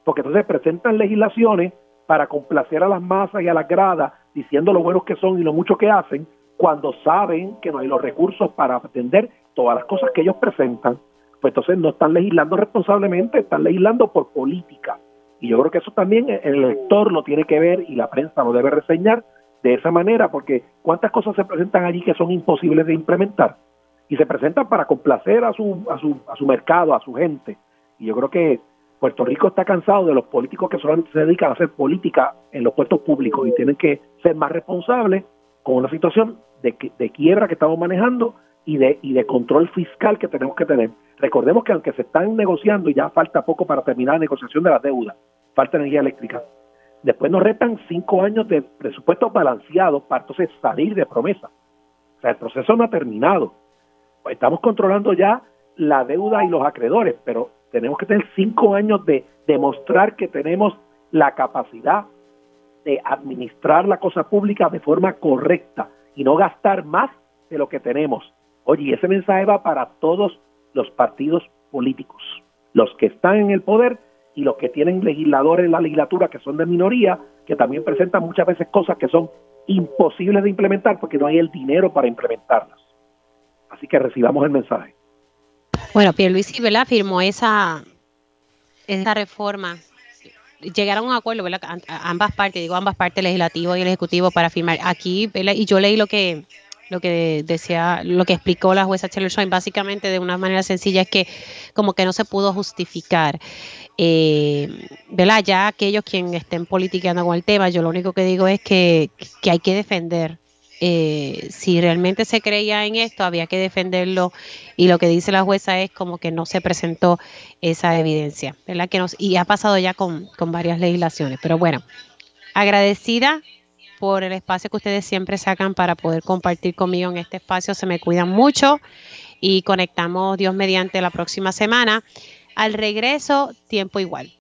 porque entonces presentan legislaciones para complacer a las masas y a las gradas, diciendo lo buenos que son y lo mucho que hacen, cuando saben que no hay los recursos para atender todas las cosas que ellos presentan, pues entonces no están legislando responsablemente, están legislando por política. Y yo creo que eso también el elector lo tiene que ver y la prensa lo debe reseñar de esa manera, porque cuántas cosas se presentan allí que son imposibles de implementar y se presentan para complacer a su, a su, a su mercado, a su gente. Y yo creo que Puerto Rico está cansado de los políticos que solamente se dedican a hacer política en los puestos públicos y tienen que ser más responsables con una situación de, de quiebra que estamos manejando y de, y de control fiscal que tenemos que tener. Recordemos que aunque se están negociando y ya falta poco para terminar la negociación de la deuda, falta energía eléctrica. Después nos restan cinco años de presupuesto balanceado para entonces salir de promesa. O sea, el proceso no ha terminado. Estamos controlando ya la deuda y los acreedores, pero tenemos que tener cinco años de demostrar que tenemos la capacidad de administrar la cosa pública de forma correcta y no gastar más de lo que tenemos. Oye, ese mensaje va para todos los partidos políticos, los que están en el poder y los que tienen legisladores en la legislatura que son de minoría, que también presentan muchas veces cosas que son imposibles de implementar porque no hay el dinero para implementarlas. Así que recibamos el mensaje.
Bueno, Pierluisi, ¿verdad? Firmó esa, esa reforma. Llegaron a un acuerdo, ¿verdad? ambas partes, digo ambas partes, legislativo y el ejecutivo, para firmar. Aquí, ¿verdad? Y yo leí lo que lo que decía, lo que explicó la jueza Taylor básicamente de una manera sencilla es que como que no se pudo justificar. Eh, ¿verdad? Ya aquellos quienes estén politiqueando con el tema, yo lo único que digo es que, que hay que defender. Eh, si realmente se creía en esto, había que defenderlo y lo que dice la jueza es como que no se presentó esa evidencia, ¿verdad? Que nos, y ha pasado ya con, con varias legislaciones, pero bueno, agradecida por el espacio que ustedes siempre sacan para poder compartir conmigo en este espacio. Se me cuidan mucho y conectamos Dios mediante la próxima semana. Al regreso, tiempo igual.